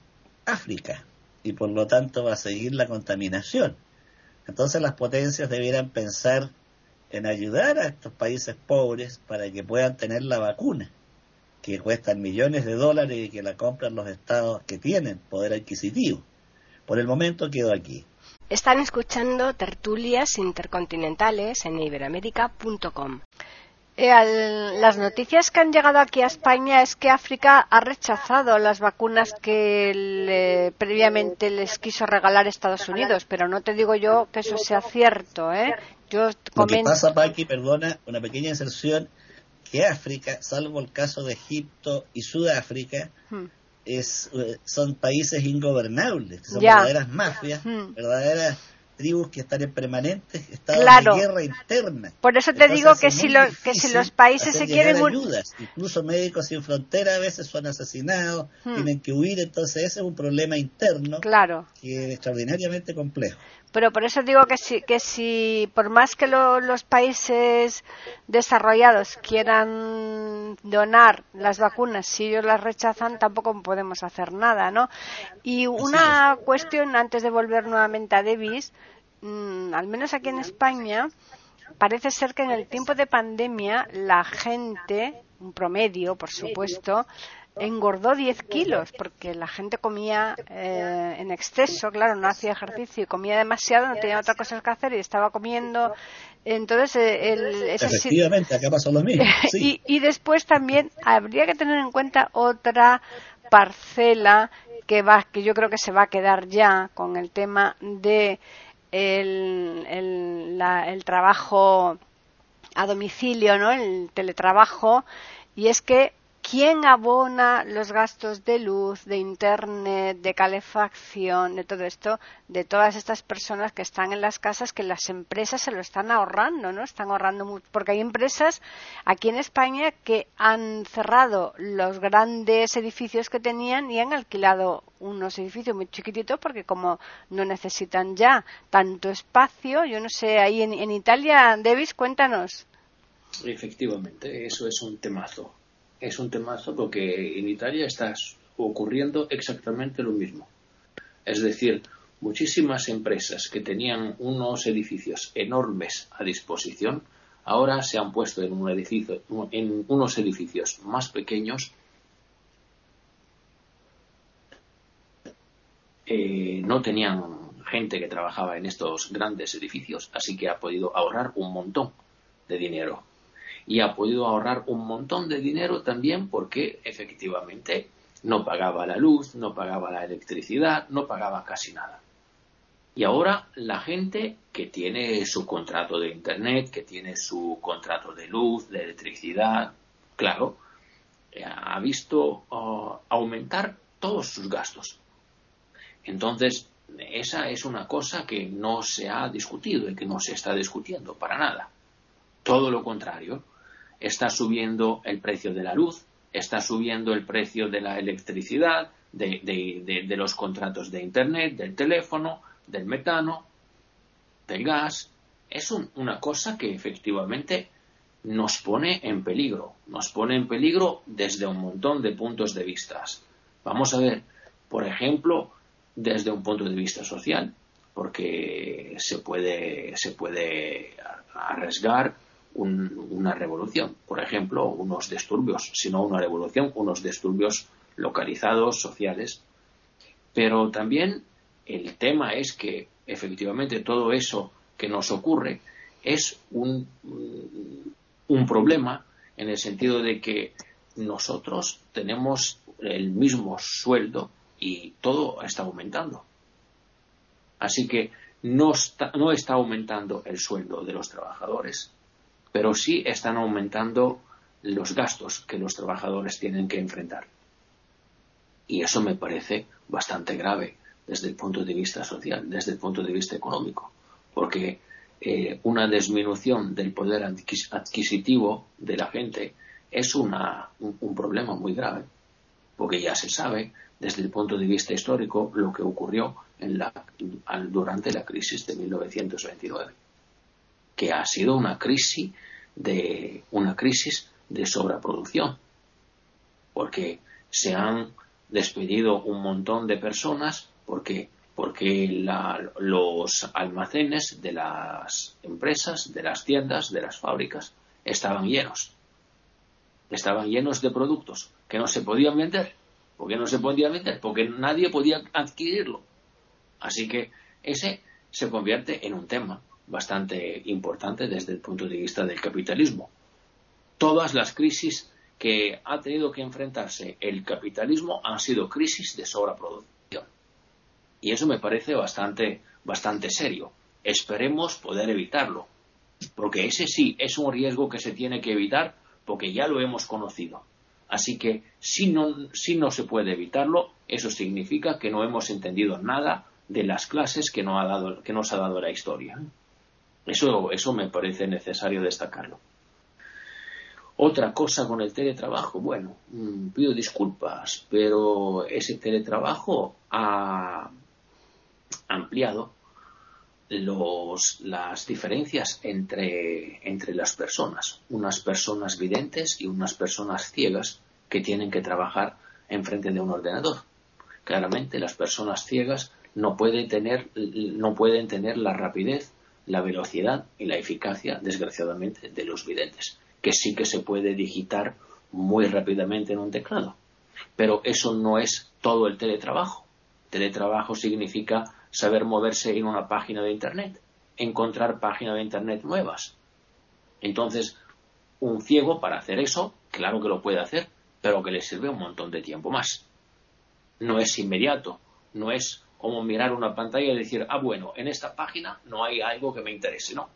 África? Y por lo tanto va a seguir la contaminación. Entonces las potencias debieran pensar en ayudar a estos países pobres para que puedan tener la vacuna, que cuestan millones de dólares y que la compran los estados que tienen poder adquisitivo. Por el momento quedo aquí. Están escuchando tertulias intercontinentales en iberamérica.com. Eh, las noticias que han llegado aquí a España es que África ha rechazado las vacunas que previamente les quiso regalar Estados Unidos, pero no te digo yo que eso sea cierto. ¿eh? Yo Lo que pasa, Paqui, perdona, una pequeña inserción, que África, salvo el caso de Egipto y Sudáfrica, hmm es, eh, son países ingobernables, son verdaderas mafias, hmm. verdaderas tribus que están en permanentes estados de guerra interna. Por eso te digo que si, que si los países se quieren ayudas, incluso médicos sin frontera a veces son asesinados, hmm. tienen que huir, entonces ese es un problema interno claro. que es extraordinariamente complejo. Pero por eso digo que si, que si por más que los países desarrollados quieran donar las vacunas, si ellos las rechazan, tampoco podemos hacer nada, ¿no? Y una cuestión, antes de volver nuevamente a Davis, mm, al menos aquí en España, parece ser que en el tiempo de pandemia la gente, un promedio, por supuesto, engordó 10 kilos porque la gente comía eh, en exceso, claro, no hacía ejercicio y comía demasiado, no tenía otras cosas que hacer y estaba comiendo. Entonces, eh, el, efectivamente, acá pasó lo mismo. y, y después también habría que tener en cuenta otra parcela que va, que yo creo que se va a quedar ya con el tema de el, el, el trabajo a domicilio, ¿no? El teletrabajo y es que ¿quién abona los gastos de luz, de internet, de calefacción, de todo esto, de todas estas personas que están en las casas que las empresas se lo están ahorrando, ¿no? Están ahorrando mucho, porque hay empresas aquí en España que han cerrado los grandes edificios que tenían y han alquilado unos edificios muy chiquititos porque como no necesitan ya tanto espacio, yo no sé, ahí en, Italia, Davis, cuéntanos. Efectivamente, eso es un temazo es un temazo porque en Italia está ocurriendo exactamente lo mismo. Es decir, muchísimas empresas que tenían unos edificios enormes a disposición ahora se han puesto en un edificio en unos edificios más pequeños eh, no tenían gente que trabajaba en estos grandes edificios así que ha podido ahorrar un montón de dinero y ha podido ahorrar un montón de dinero también porque efectivamente no pagaba la luz, no pagaba la electricidad, no pagaba casi nada. Y ahora la gente que tiene su contrato de Internet, que tiene su contrato de luz, de electricidad, claro, eh, ha visto uh, aumentar todos sus gastos. Entonces, esa es una cosa que no se ha discutido y que no se está discutiendo para nada. Todo lo contrario, está subiendo el precio de la luz, está subiendo el precio de la electricidad, de, los contratos de Internet, del teléfono, del metano, del gas. Es una cosa que efectivamente nos pone en peligro, nos pone en peligro desde un montón de puntos de vista. Vamos a ver, por ejemplo, desde un punto de vista social, porque se puede, se puede arriesgar una revolución, por ejemplo, unos disturbios, sino una revolución, unos disturbios localizados, sociales. Pero también el tema es que efectivamente todo eso que nos ocurre es un, un problema en el sentido de que nosotros tenemos el mismo sueldo y todo está aumentando. Así que no no está aumentando el sueldo de los trabajadores, pero sí están aumentando los gastos que los trabajadores tienen que enfrentar. Y eso me parece bastante grave desde el punto de vista social, desde el punto de vista económico, porque eh, una disminución del poder adquisitivo de la gente es un, problema muy grave, porque ya se sabe desde el punto de vista histórico lo que ocurrió la, durante la crisis de 1929 que ha sido una crisis de una crisis de sobreproducción, porque se han despedido un montón de personas porque porque los almacenes de las empresas, de las tiendas, de las fábricas estaban llenos. Estaban llenos de productos que no se podían vender. ¿Por qué no se podían vender? Porque nadie podía adquirirlo. Así que ese se convierte en un tema bastante importante desde el punto de vista del capitalismo. Todas las crisis que ha tenido que enfrentarse el capitalismo han sido crisis de sobreproducción. Y eso me parece bastante, bastante serio. Esperemos poder evitarlo. Porque ese sí es un riesgo que se tiene que evitar porque ya lo hemos conocido. Así que si no, si no se puede evitarlo, eso significa que no hemos entendido nada de las clases que, no ha dado, que nos ha dado la historia. Eso, eso me parece necesario destacarlo. Otra cosa con el teletrabajo, bueno, mm, pido disculpas, pero ese teletrabajo ha ampliado los, las diferencias entre, entre las personas, unas personas videntes y unas personas ciegas que tienen que trabajar enfrente de un ordenador. Claramente las personas ciegas no pueden tener, no pueden tener la rapidez la velocidad y la eficacia, desgraciadamente, de los videntes, que sí que se puede digitar muy rápidamente en un teclado. Pero eso no es todo el teletrabajo. Teletrabajo significa saber moverse en una página de Internet, encontrar páginas de Internet nuevas. Entonces, un ciego para hacer eso, claro que lo puede hacer, pero que le sirve un montón de tiempo más. No es inmediato, no es como mirar una pantalla y decir, ah, bueno, en esta página no hay algo que me interese, no.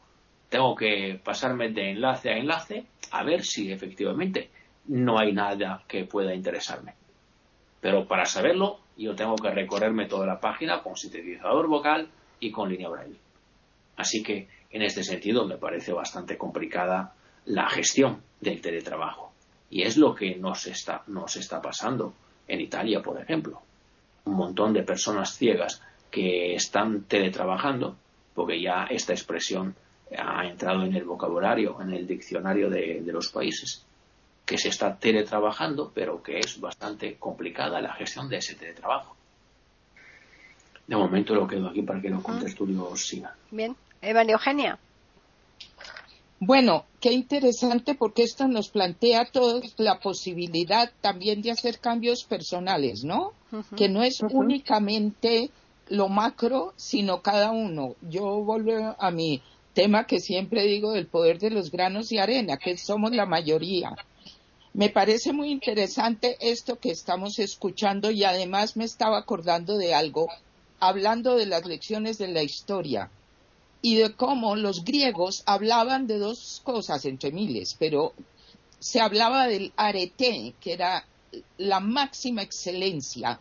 Tengo que pasarme de enlace a enlace a ver si efectivamente no hay nada que pueda interesarme. Pero para saberlo, yo tengo que recorrerme toda la página con sintetizador vocal y con línea braille. Así que, en este sentido, me parece bastante complicada la gestión del teletrabajo. Y es lo que nos está, nos está pasando en Italia, por ejemplo. Un montón de personas ciegas que están teletrabajando, porque ya esta expresión ha entrado en el vocabulario, en el diccionario de, los países, que se está teletrabajando, pero que es bastante complicada la gestión de ese teletrabajo. De momento lo quedo aquí para que los contestudios sigan. Bien. Eva Eugenia. Bueno, qué interesante porque esto nos plantea toda la posibilidad también de hacer cambios personales, ¿no? Que no es únicamente lo macro, sino cada uno. Yo vuelvo a mi tema que siempre digo del poder de los granos y arena, que somos la mayoría. Me parece muy interesante esto que estamos escuchando y además me estaba acordando de algo, hablando de las lecciones de la historia y de cómo los griegos hablaban de dos cosas entre miles, pero se hablaba del arete, que era la máxima excelencia,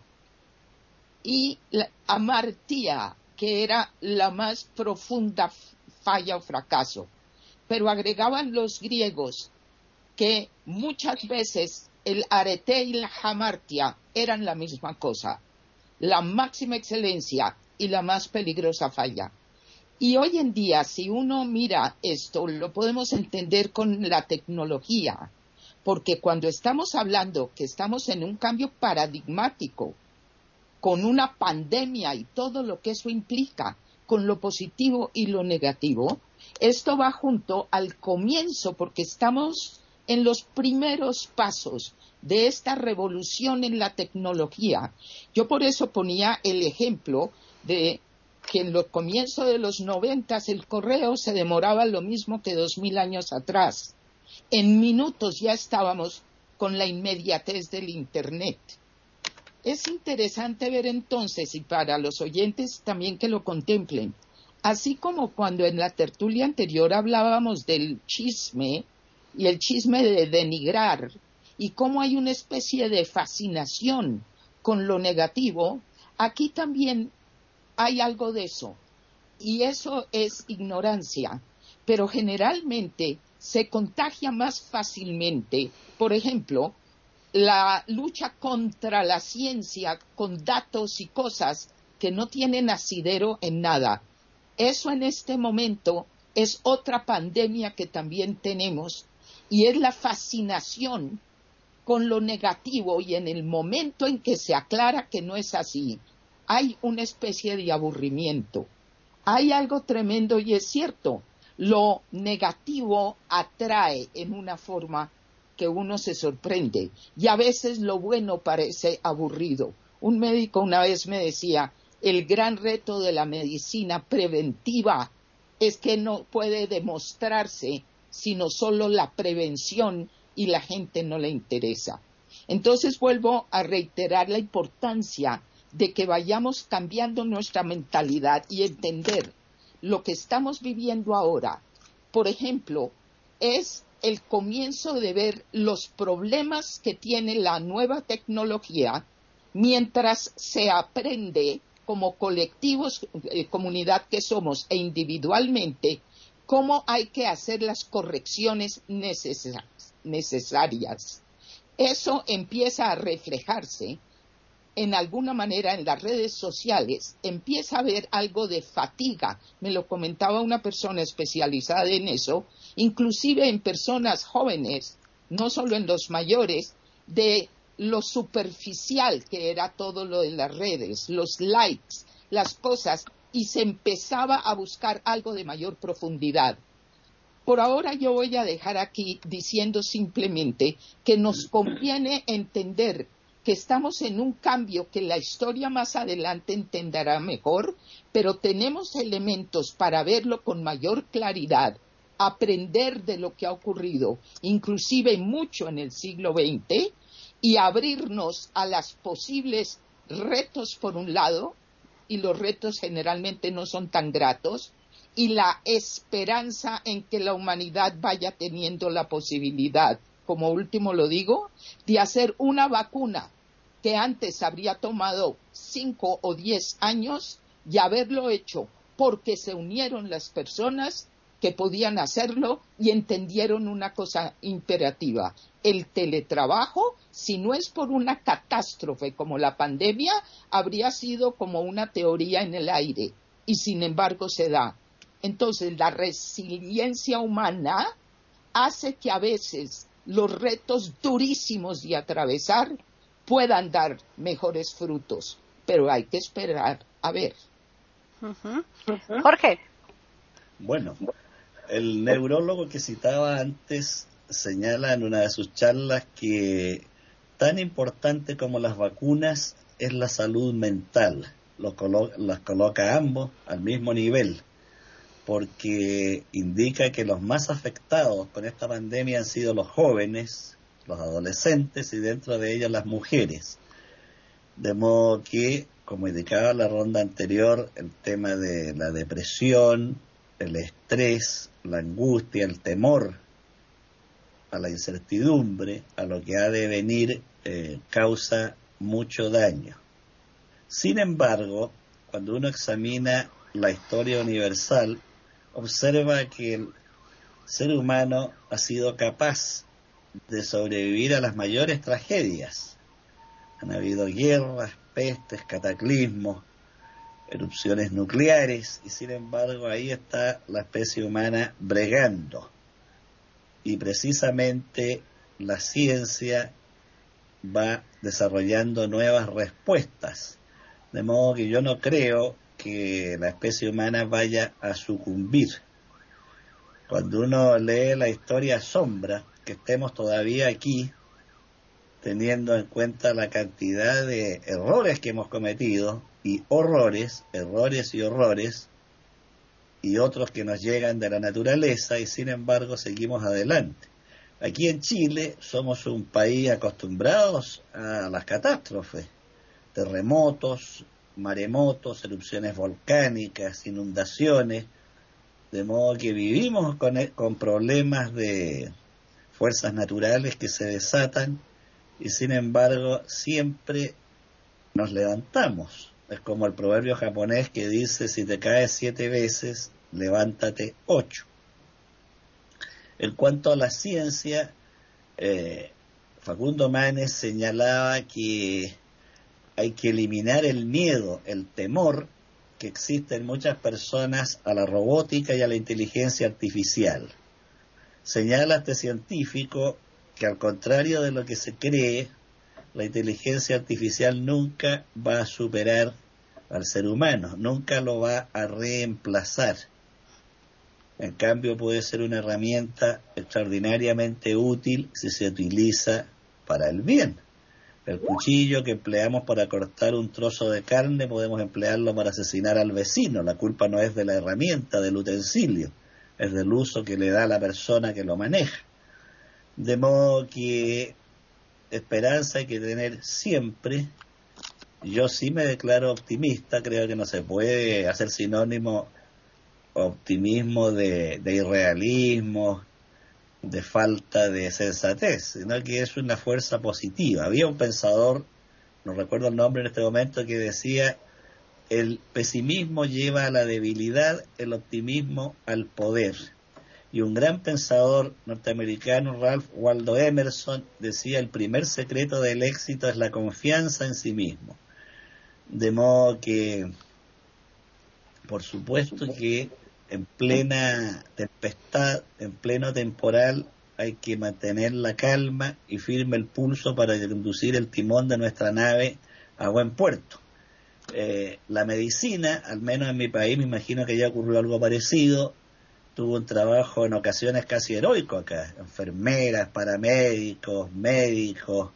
y la amartía, que era la más profunda falla o fracaso. Pero agregaban los griegos que muchas veces el arete y la hamartia eran la misma cosa, la máxima excelencia y la más peligrosa falla. Y hoy en día, si uno mira esto, lo podemos entender con la tecnología, porque cuando estamos hablando que estamos en un cambio paradigmático, con una pandemia y todo lo que eso implica, con lo positivo y lo negativo, esto va junto al comienzo, porque estamos en los primeros pasos de esta revolución en la tecnología. Yo por eso ponía el ejemplo de que en los comienzos de los noventas el correo se demoraba lo mismo que dos mil años atrás. En minutos ya estábamos con la inmediatez del Internet. Es interesante ver entonces, y para los oyentes también que lo contemplen, así como cuando en la tertulia anterior hablábamos del chisme y el chisme de denigrar, y cómo hay una especie de fascinación con lo negativo, aquí también hay algo de eso. Y eso es ignorancia. Pero generalmente se contagia más fácilmente, por ejemplo, la lucha contra la ciencia con datos y cosas que no tienen asidero en nada. Eso en este momento es otra pandemia que también tenemos y es la fascinación con lo negativo y en el momento en que se aclara que no es así, hay una especie de aburrimiento. Hay algo tremendo y es cierto, lo negativo atrae en una forma que uno se sorprende y a veces lo bueno parece aburrido. Un médico una vez me decía, el gran reto de la medicina preventiva es que no puede demostrarse sino solo la prevención y la gente no le interesa. Entonces vuelvo a reiterar la importancia de que vayamos cambiando nuestra mentalidad y entender lo que estamos viviendo ahora, por ejemplo, es el comienzo de ver los problemas que tiene la nueva tecnología mientras se aprende como colectivos, eh, comunidad que somos e individualmente, cómo hay que hacer las correcciones necesarias. Eso empieza a reflejarse en alguna manera en las redes sociales empieza a haber algo de fatiga. Me lo comentaba una persona especializada en eso, inclusive en personas jóvenes, no solo en los mayores, de lo superficial que era todo lo de las redes, los likes, las cosas, y se empezaba a buscar algo de mayor profundidad. Por ahora yo voy a dejar aquí diciendo simplemente que nos conviene entender que estamos en un cambio que la historia más adelante entenderá mejor, pero tenemos elementos para verlo con mayor claridad, aprender de lo que ha ocurrido, inclusive mucho en el siglo XX, y abrirnos a los posibles retos por un lado, y los retos generalmente no son tan gratos, y la esperanza en que la humanidad vaya teniendo la posibilidad como último lo digo, de hacer una vacuna que antes habría tomado cinco o diez años y haberlo hecho porque se unieron las personas que podían hacerlo y entendieron una cosa imperativa. El teletrabajo, si no es por una catástrofe como la pandemia, habría sido como una teoría en el aire y sin embargo se da. Entonces, la resiliencia humana hace que a veces los retos durísimos de atravesar puedan dar mejores frutos, pero hay que esperar a ver. Jorge. Bueno, el neurólogo que citaba antes señala en una de sus charlas que tan importante como las vacunas es la salud mental. las coloca ambos al mismo nivel, porque indica que los más afectados con esta pandemia han sido los jóvenes, los adolescentes y dentro de ellos las mujeres. De modo que, como indicaba la ronda anterior, el tema de la depresión, el estrés, la angustia, el temor a la incertidumbre, a lo que ha de venir, eh, causa mucho daño. Sin embargo, cuando uno examina la historia universal, observa que el ser humano ha sido capaz de sobrevivir a las mayores tragedias. Han habido guerras, pestes, cataclismos, erupciones nucleares y sin embargo ahí está la especie humana bregando. Y precisamente la ciencia va desarrollando nuevas respuestas. De modo que yo no creo que la especie humana vaya a sucumbir. Cuando uno lee la historia sombra, que estemos todavía aquí, teniendo en cuenta la cantidad de errores que hemos cometido y horrores, errores y horrores, y otros que nos llegan de la naturaleza y sin embargo seguimos adelante. Aquí en Chile somos un país acostumbrados a las catástrofes, terremotos, maremotos, erupciones volcánicas, inundaciones, de modo que vivimos con, con problemas de fuerzas naturales que se desatan y sin embargo siempre nos levantamos. Es como el proverbio japonés que dice, si te caes siete veces, levántate ocho. En cuanto a la ciencia, eh, Facundo Manes señalaba que hay que eliminar el miedo, el temor que existe en muchas personas a la robótica y a la inteligencia artificial. Señala este científico que al contrario de lo que se cree, la inteligencia artificial nunca va a superar al ser humano, nunca lo va a reemplazar. En cambio puede ser una herramienta extraordinariamente útil si se utiliza para el bien. El cuchillo que empleamos para cortar un trozo de carne podemos emplearlo para asesinar al vecino. La culpa no es de la herramienta, del utensilio es del uso que le da la persona que lo maneja. De modo que esperanza hay que tener siempre. Yo sí me declaro optimista, creo que no se puede hacer sinónimo optimismo de, de irrealismo, de falta de sensatez, sino que es una fuerza positiva. Había un pensador, no recuerdo el nombre en este momento, que decía el pesimismo lleva a la debilidad, el optimismo al poder. Y un gran pensador norteamericano, Ralph Waldo Emerson, decía el primer secreto del éxito es la confianza en sí mismo. De modo que, por supuesto que en plena tempestad, en pleno temporal, hay que mantener la calma y firme el pulso para conducir el timón de nuestra nave a buen puerto eh, la medicina, al menos en mi país, me imagino que ya ocurrió algo parecido, tuvo un trabajo en ocasiones casi heroico acá, enfermeras, paramédicos, médicos,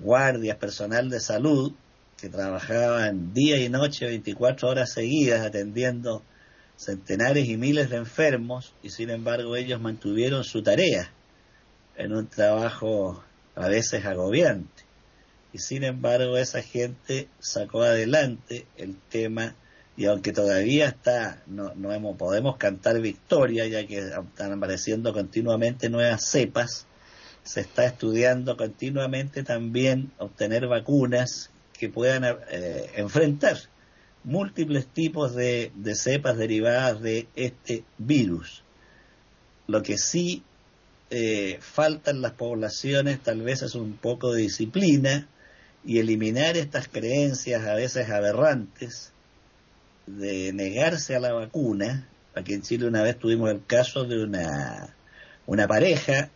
guardias, personal de salud, que trabajaban día y noche 24 horas seguidas atendiendo centenares y miles de enfermos y sin embargo ellos mantuvieron su tarea en un trabajo a veces agobiante y sin embargo esa gente sacó adelante el tema y aunque todavía está no, no hemos, podemos cantar victoria ya que están apareciendo continuamente nuevas cepas se está estudiando continuamente también obtener vacunas que puedan eh, enfrentar múltiples tipos de, cepas derivadas de este virus. Lo que sí eh, falta en las poblaciones tal vez es un poco de disciplina y eliminar estas creencias a veces aberrantes de negarse a la vacuna. Aquí en Chile una vez tuvimos el caso de una, una pareja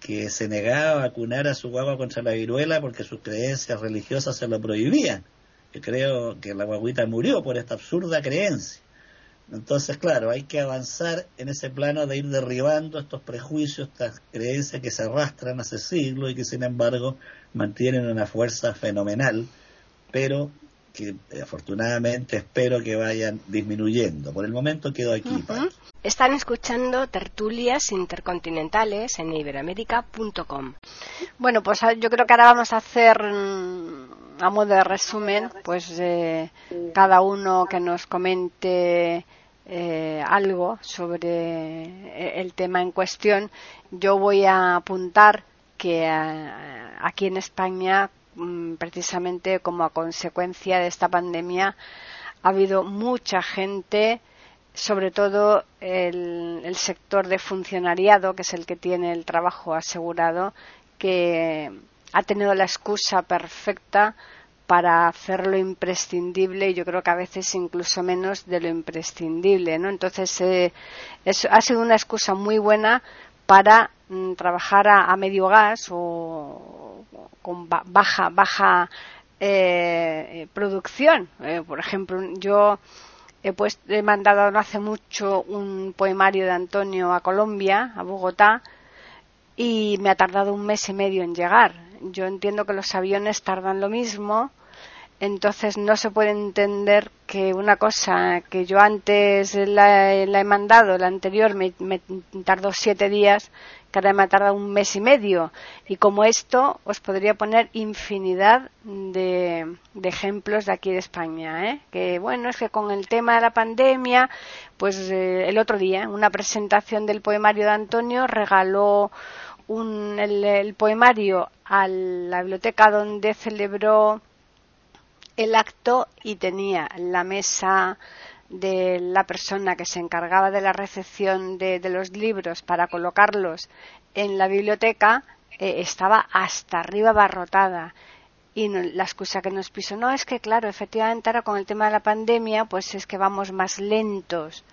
que se negaba a vacunar a su guagua contra la viruela porque sus creencias religiosas se lo prohibían. Yo creo que la guaguita murió por esta absurda creencia. Entonces, claro, hay que avanzar en ese plano de ir derribando estos prejuicios, estas creencias que se arrastran hace siglos y que, sin embargo, mantienen una fuerza fenomenal, pero que eh, afortunadamente espero que vayan disminuyendo. Por el momento quedo aquí. Están escuchando tertulias intercontinentales en iberoamérica.com. Bueno, pues ah, yo creo que ahora vamos a hacer mm, a de resumen, pues eh, cada uno que nos comente eh, algo sobre eh, el tema en cuestión. Yo voy a apuntar que aquí en España, mm, precisamente como a consecuencia de esta pandemia, ha habido mucha gente sobre todo el, sector de funcionariado, que es el que tiene el trabajo asegurado, que ha tenido la excusa perfecta para hacer lo imprescindible y yo creo que a veces incluso menos de lo imprescindible, ¿no? Entonces eh, ha sido una excusa muy buena para mm, trabajar a, medio gas o con baja baja eh, producción. Eh, por ejemplo, yo He, pues, he mandado no hace mucho un poemario de Antonio a Colombia, a Bogotá, y me ha tardado un mes y medio en llegar. Yo entiendo que los aviones tardan lo mismo, entonces no se puede entender que una cosa que yo antes la, he mandado, la anterior me, tardó siete días, cada me ha tardado un mes y medio. Y como esto, os podría poner infinidad de, ejemplos de aquí de España. ¿eh? Que bueno, es que con el tema de la pandemia, pues eh, el otro día, una presentación del poemario de Antonio regaló un, el, poemario a la biblioteca donde celebró el acto y tenía la mesa de la persona que se encargaba de la recepción de, los libros para colocarlos en la biblioteca eh, estaba hasta arriba abarrotada y la excusa que nos piso no es que claro efectivamente ahora con el tema de la pandemia pues es que vamos más lentos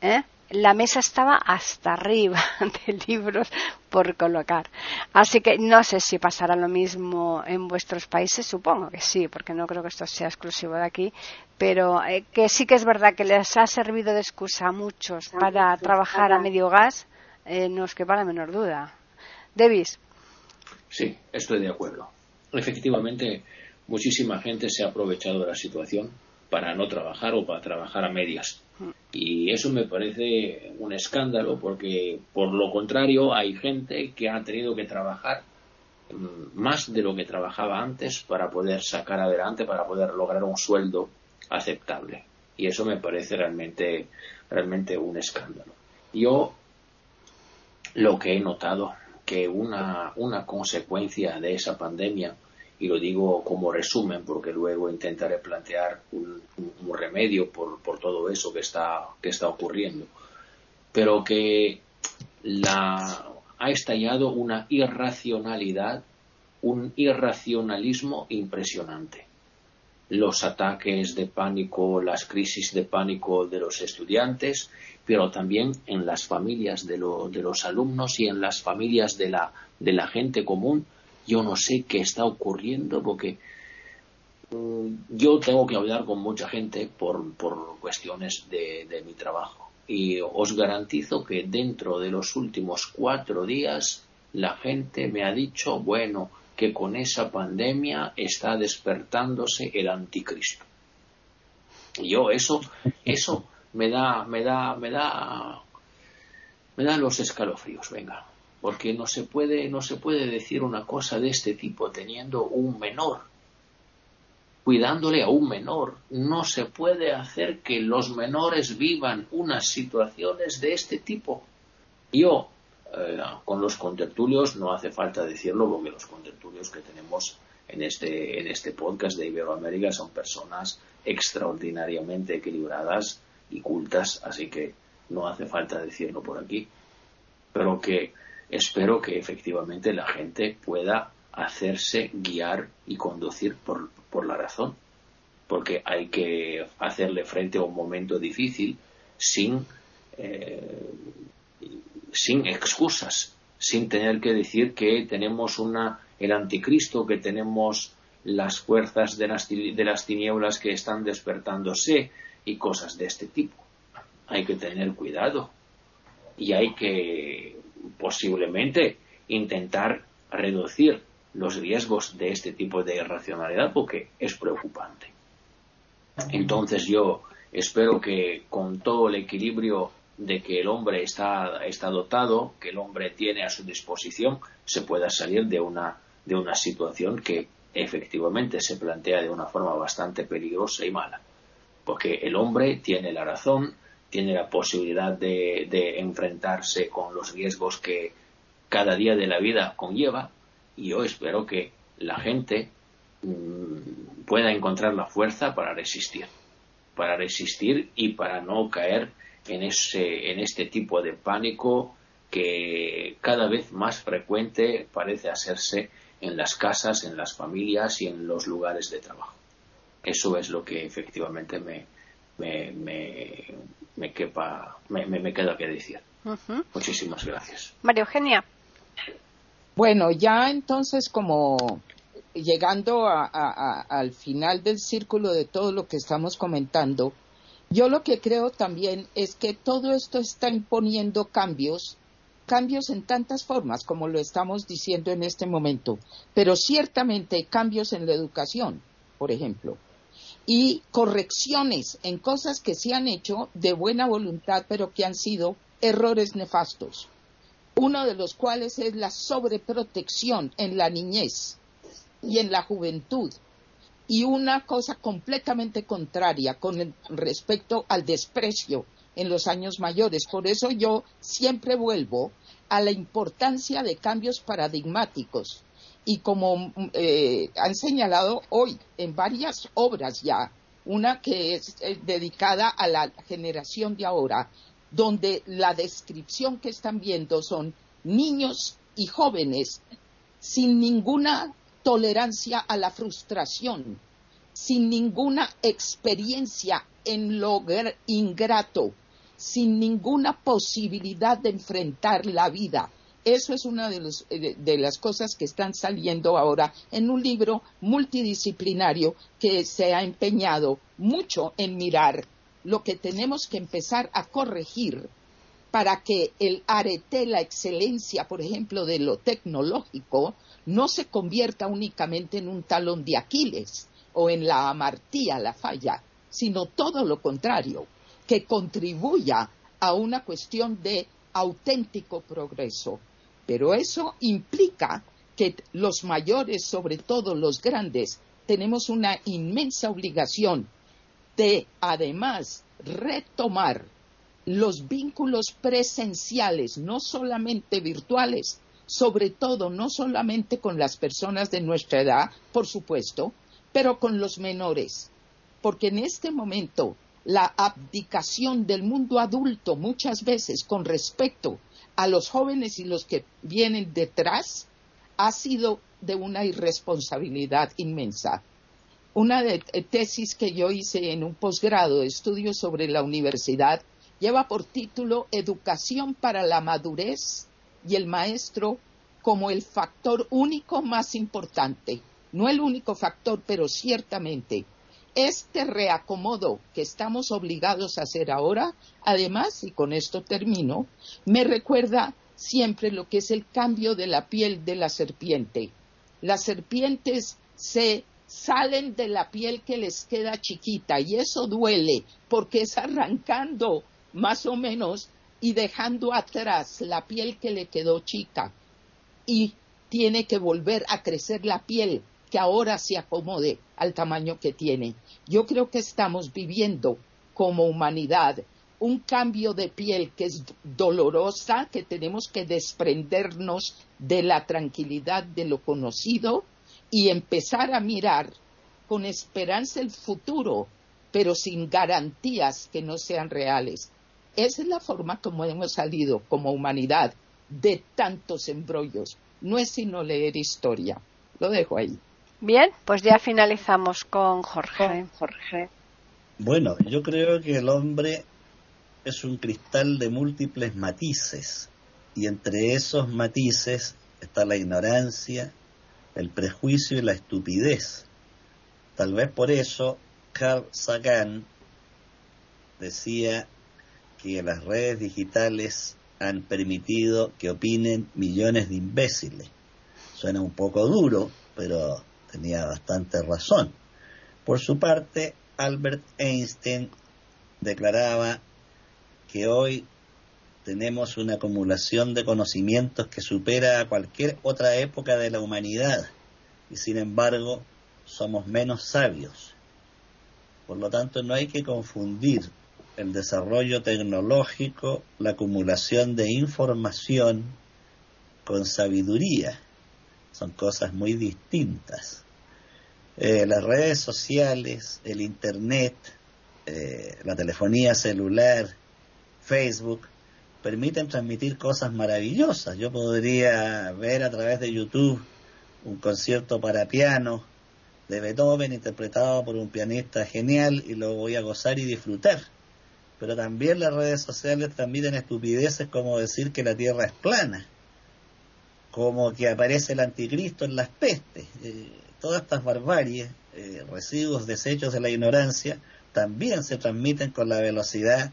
¿eh? La mesa estaba hasta arriba de libros por colocar. Así que no sé si pasará lo mismo en vuestros países, supongo que sí, porque no creo que esto sea exclusivo de aquí, pero eh, que sí que es verdad que les ha servido de excusa a muchos para trabajar a medio gas, eh, no os quepa la menor duda. Davis. Sí, estoy de acuerdo. Efectivamente, muchísima gente se ha aprovechado de la situación para no trabajar o para trabajar a medias. Y eso me parece un escándalo porque, por lo contrario, hay gente que ha tenido que trabajar mm, más de lo que trabajaba antes para poder sacar adelante, para poder lograr un sueldo aceptable. Y eso me parece realmente, realmente un escándalo. Yo lo que he notado que una, una consecuencia de esa pandemia y lo digo como resumen porque luego intentaré plantear un, remedio por, todo eso que está, que está ocurriendo. Pero que ha estallado una irracionalidad, un irracionalismo impresionante. Los ataques de pánico, las crisis de pánico de los estudiantes, pero también en las familias de, de los alumnos y en las familias de la, de la gente común yo no sé qué está ocurriendo porque mm, yo tengo que hablar con mucha gente por, por cuestiones de, de, mi trabajo y os garantizo que dentro de los últimos cuatro días la gente me ha dicho, bueno, que con esa pandemia está despertándose el anticristo. Y yo eso, eso me da, me da, me da, me da los escalofríos, venga porque no se puede, no se puede decir una cosa de este tipo teniendo un menor, cuidándole a un menor. No se puede hacer que los menores vivan unas situaciones de este tipo. Yo, eh, con los contertulios no hace falta decirlo porque los contertulios que tenemos en este, en este podcast de Iberoamérica son personas extraordinariamente equilibradas y cultas, así que no hace falta decirlo por aquí, pero que espero que efectivamente la gente pueda hacerse guiar y conducir por, por la razón, porque hay que hacerle frente a un momento difícil sin, eh, sin excusas, sin tener que decir que tenemos una, el anticristo, que tenemos las fuerzas de las, de las tinieblas que están despertándose y cosas de este tipo. Hay que tener cuidado y hay que posiblemente intentar reducir los riesgos de este tipo de irracionalidad porque es preocupante. Entonces yo espero que con todo el equilibrio de que el hombre está, está dotado, que el hombre tiene a su disposición, se pueda salir de una, de una situación que efectivamente se plantea de una forma bastante peligrosa y mala. Porque el hombre tiene la razón, tiene la posibilidad de, enfrentarse con los riesgos que cada día de la vida conlleva y yo espero que la gente mm, pueda encontrar la fuerza para resistir, para resistir y para no caer en, ese, en este tipo de pánico que cada vez más frecuente parece hacerse en las casas, en las familias y en los lugares de trabajo. Eso es lo que efectivamente me, me, me, me, quepa, me, me, queda que decir. Muchísimas gracias. María Eugenia. Bueno, ya entonces como llegando al final del círculo de todo lo que estamos comentando, yo lo que creo también es que todo esto está imponiendo cambios, cambios en tantas formas como lo estamos diciendo en este momento, pero ciertamente cambios en la educación, por ejemplo, y correcciones en cosas que se han hecho de buena voluntad, pero que han sido errores nefastos uno de los cuales es la sobreprotección en la niñez y en la juventud, y una cosa completamente contraria con respecto al desprecio en los años mayores. Por eso yo siempre vuelvo a la importancia de cambios paradigmáticos. Y como eh, han señalado hoy en varias obras ya, una que es eh, dedicada a la generación de ahora, donde la descripción que están viendo son niños y jóvenes sin ninguna tolerancia a la frustración, sin ninguna experiencia en lo ingrato, sin ninguna posibilidad de enfrentar la vida. Eso es una de, eh, de, las cosas que están saliendo ahora en un libro multidisciplinario que se ha empeñado mucho en mirar lo que tenemos que empezar a corregir para que el arete, la excelencia, por ejemplo, de lo tecnológico, no se convierta únicamente en un talón de Aquiles o en la amartía, la falla, sino todo lo contrario, que contribuya a una cuestión de auténtico progreso. Pero eso implica que los mayores, sobre todo los grandes, tenemos una inmensa obligación de además retomar los vínculos presenciales, no solamente virtuales, sobre todo no solamente con las personas de nuestra edad, por supuesto, pero con los menores, porque en este momento la abdicación del mundo adulto muchas veces con respecto a los jóvenes y los que vienen detrás ha sido de una irresponsabilidad inmensa una de, eh, tesis que yo hice en un posgrado de estudios sobre la universidad lleva por título Educación para la madurez y el maestro como el factor único más importante. No el único factor, pero ciertamente. Este reacomodo que estamos obligados a hacer ahora, además, y con esto termino, me recuerda siempre lo que es el cambio de la piel de la serpiente. Las serpientes se salen de la piel que les queda chiquita y eso duele porque es arrancando más o menos y dejando atrás la piel que le quedó chica y tiene que volver a crecer la piel que ahora se acomode al tamaño que tiene. Yo creo que estamos viviendo como humanidad un cambio de piel que es dolorosa, que tenemos que desprendernos de la tranquilidad de lo conocido y empezar a mirar con esperanza el futuro, pero sin garantías que no sean reales. Esa es la forma como hemos salido como humanidad de tantos embrollos. No es sino leer historia. Lo dejo ahí. Bien, pues ya finalizamos con Jorge. Jorge. Bueno, yo creo que el hombre es un cristal de múltiples matices y entre esos matices está la ignorancia, el prejuicio y la estupidez. Tal vez por eso Carl Sagan decía que las redes digitales han permitido que opinen millones de imbéciles. Suena un poco duro, pero tenía bastante razón. Por su parte, Albert Einstein declaraba que hoy tenemos una acumulación de conocimientos que supera a cualquier otra época de la humanidad y sin embargo somos menos sabios. Por lo tanto, no hay que confundir el desarrollo tecnológico, la acumulación de información con sabiduría. Son cosas muy distintas. Eh, las redes sociales, el Internet, eh, la telefonía celular, Facebook, permiten transmitir cosas maravillosas. Yo podría ver a través de YouTube un concierto para piano de Beethoven interpretado por un pianista genial y lo voy a gozar y disfrutar. Pero también las redes sociales transmiten estupideces como decir que la Tierra es plana, como que aparece el anticristo en las pestes. Eh, todas estas barbaries, eh, residuos, desechos de la ignorancia, también se transmiten con la velocidad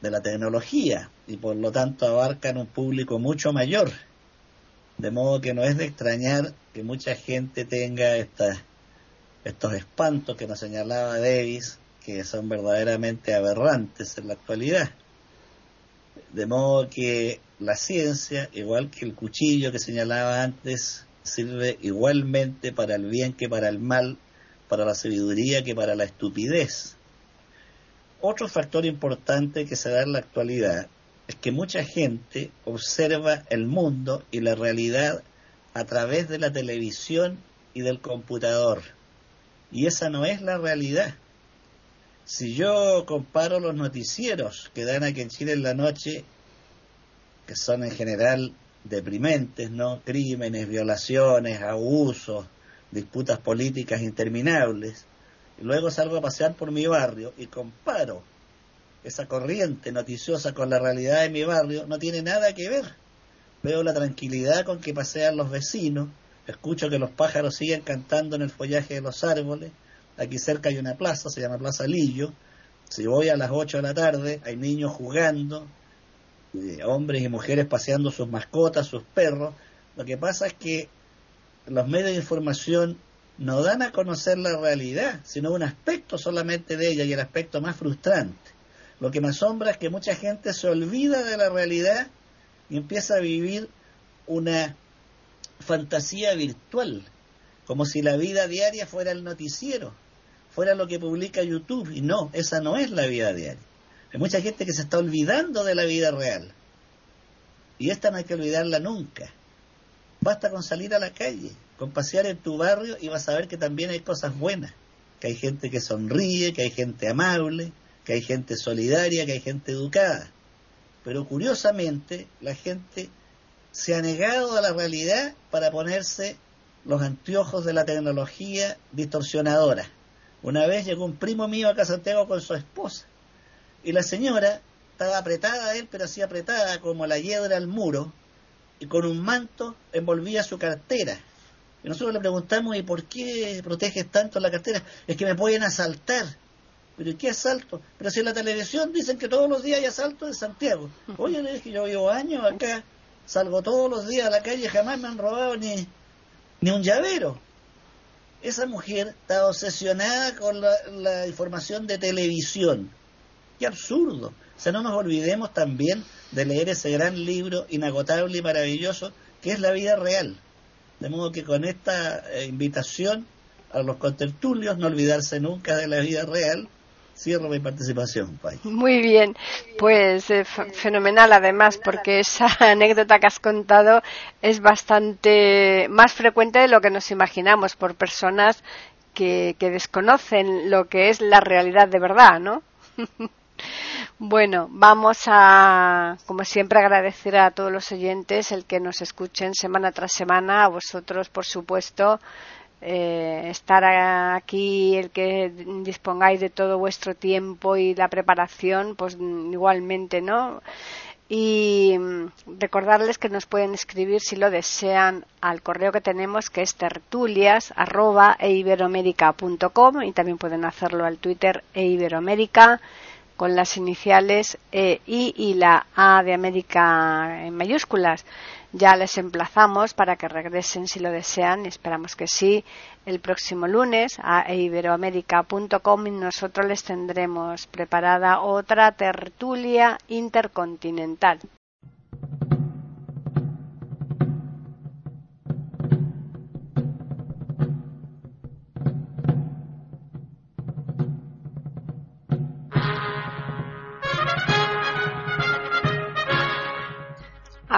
de la tecnología y por lo tanto abarcan un público mucho mayor. De modo que no es de extrañar que mucha gente tenga estas, estos espantos que nos señalaba Davis, que son verdaderamente aberrantes en la actualidad. De modo que la ciencia, igual que el cuchillo que señalaba antes, sirve igualmente para el bien que para el mal, para la sabiduría que para la estupidez. Otro factor importante que se da en la actualidad es que mucha gente observa el mundo y la realidad a través de la televisión y del computador. Y esa no es la realidad. Si yo comparo los noticieros que dan aquí en Chile en la noche, que son en general deprimentes, ¿no? Crímenes, violaciones, abusos, disputas políticas interminables, y luego salgo a pasear por mi barrio y comparo esa corriente noticiosa con la realidad de mi barrio, no tiene nada que ver. Veo la tranquilidad con que pasean los vecinos, escucho que los pájaros siguen cantando en el follaje de los árboles, aquí cerca hay una plaza, se llama Plaza Lillo, si voy a las 8 de la tarde, hay niños jugando, hombres y mujeres paseando sus mascotas, sus perros. Lo que pasa es que los medios de información no dan a conocer la realidad, sino un aspecto solamente de ella y el aspecto más frustrante. Lo que me asombra es que mucha gente se olvida de la realidad y empieza a vivir una fantasía virtual, como si la vida diaria fuera el noticiero, fuera lo que publica YouTube, y no, esa no es la vida diaria. Hay mucha gente que se está olvidando de la vida real, y esta no hay que olvidarla nunca. Basta con salir a la calle, con pasear en tu barrio y vas a ver que también hay cosas buenas, que hay gente que sonríe, que hay gente amable, que hay gente solidaria, que hay gente educada. Pero curiosamente la gente se ha negado a la realidad para ponerse los anteojos de la tecnología distorsionadora. Una vez llegó un primo mío acá a Santiago con su esposa y la señora estaba apretada a él, pero así apretada como la hiedra al muro, y con un manto envolvía su cartera. Y nosotros le preguntamos, ¿y por qué proteges tanto la cartera? Es que me pueden asaltar. ¿Pero qué asalto? Pero si en la televisión dicen que todos los días hay asalto en Santiago. Oye, le dije, yo vivo años acá, salgo todos los días a la calle, jamás me han robado ni, ni un llavero. Esa mujer está obsesionada con la, la información de televisión. Qué absurdo. O sea, no nos olvidemos también de leer ese gran libro inagotable y maravilloso que es la vida real. De modo que con esta eh, invitación a los contertulios, no olvidarse nunca de la vida real cierro mi participación. Muy bien, pues eh, fenomenal además, porque esa anécdota que has contado es bastante más frecuente de lo que nos imaginamos por personas que, que desconocen lo que es la realidad de verdad, ¿no? Bueno, vamos a, como siempre, agradecer a todos los oyentes el que nos escuchen semana tras semana, a vosotros, por supuesto, eh, estar aquí, el que dispongáis de todo vuestro tiempo y la preparación, pues igualmente, ¿no? Y recordarles que nos pueden escribir si lo desean al correo que tenemos que es tertulias y también pueden hacerlo al Twitter eiberoamérica con las iniciales e, I y la A de América en mayúsculas. Ya les emplazamos para que regresen si lo desean, esperamos que sí, el próximo lunes a iberoamérica.com y nosotros les tendremos preparada otra tertulia intercontinental.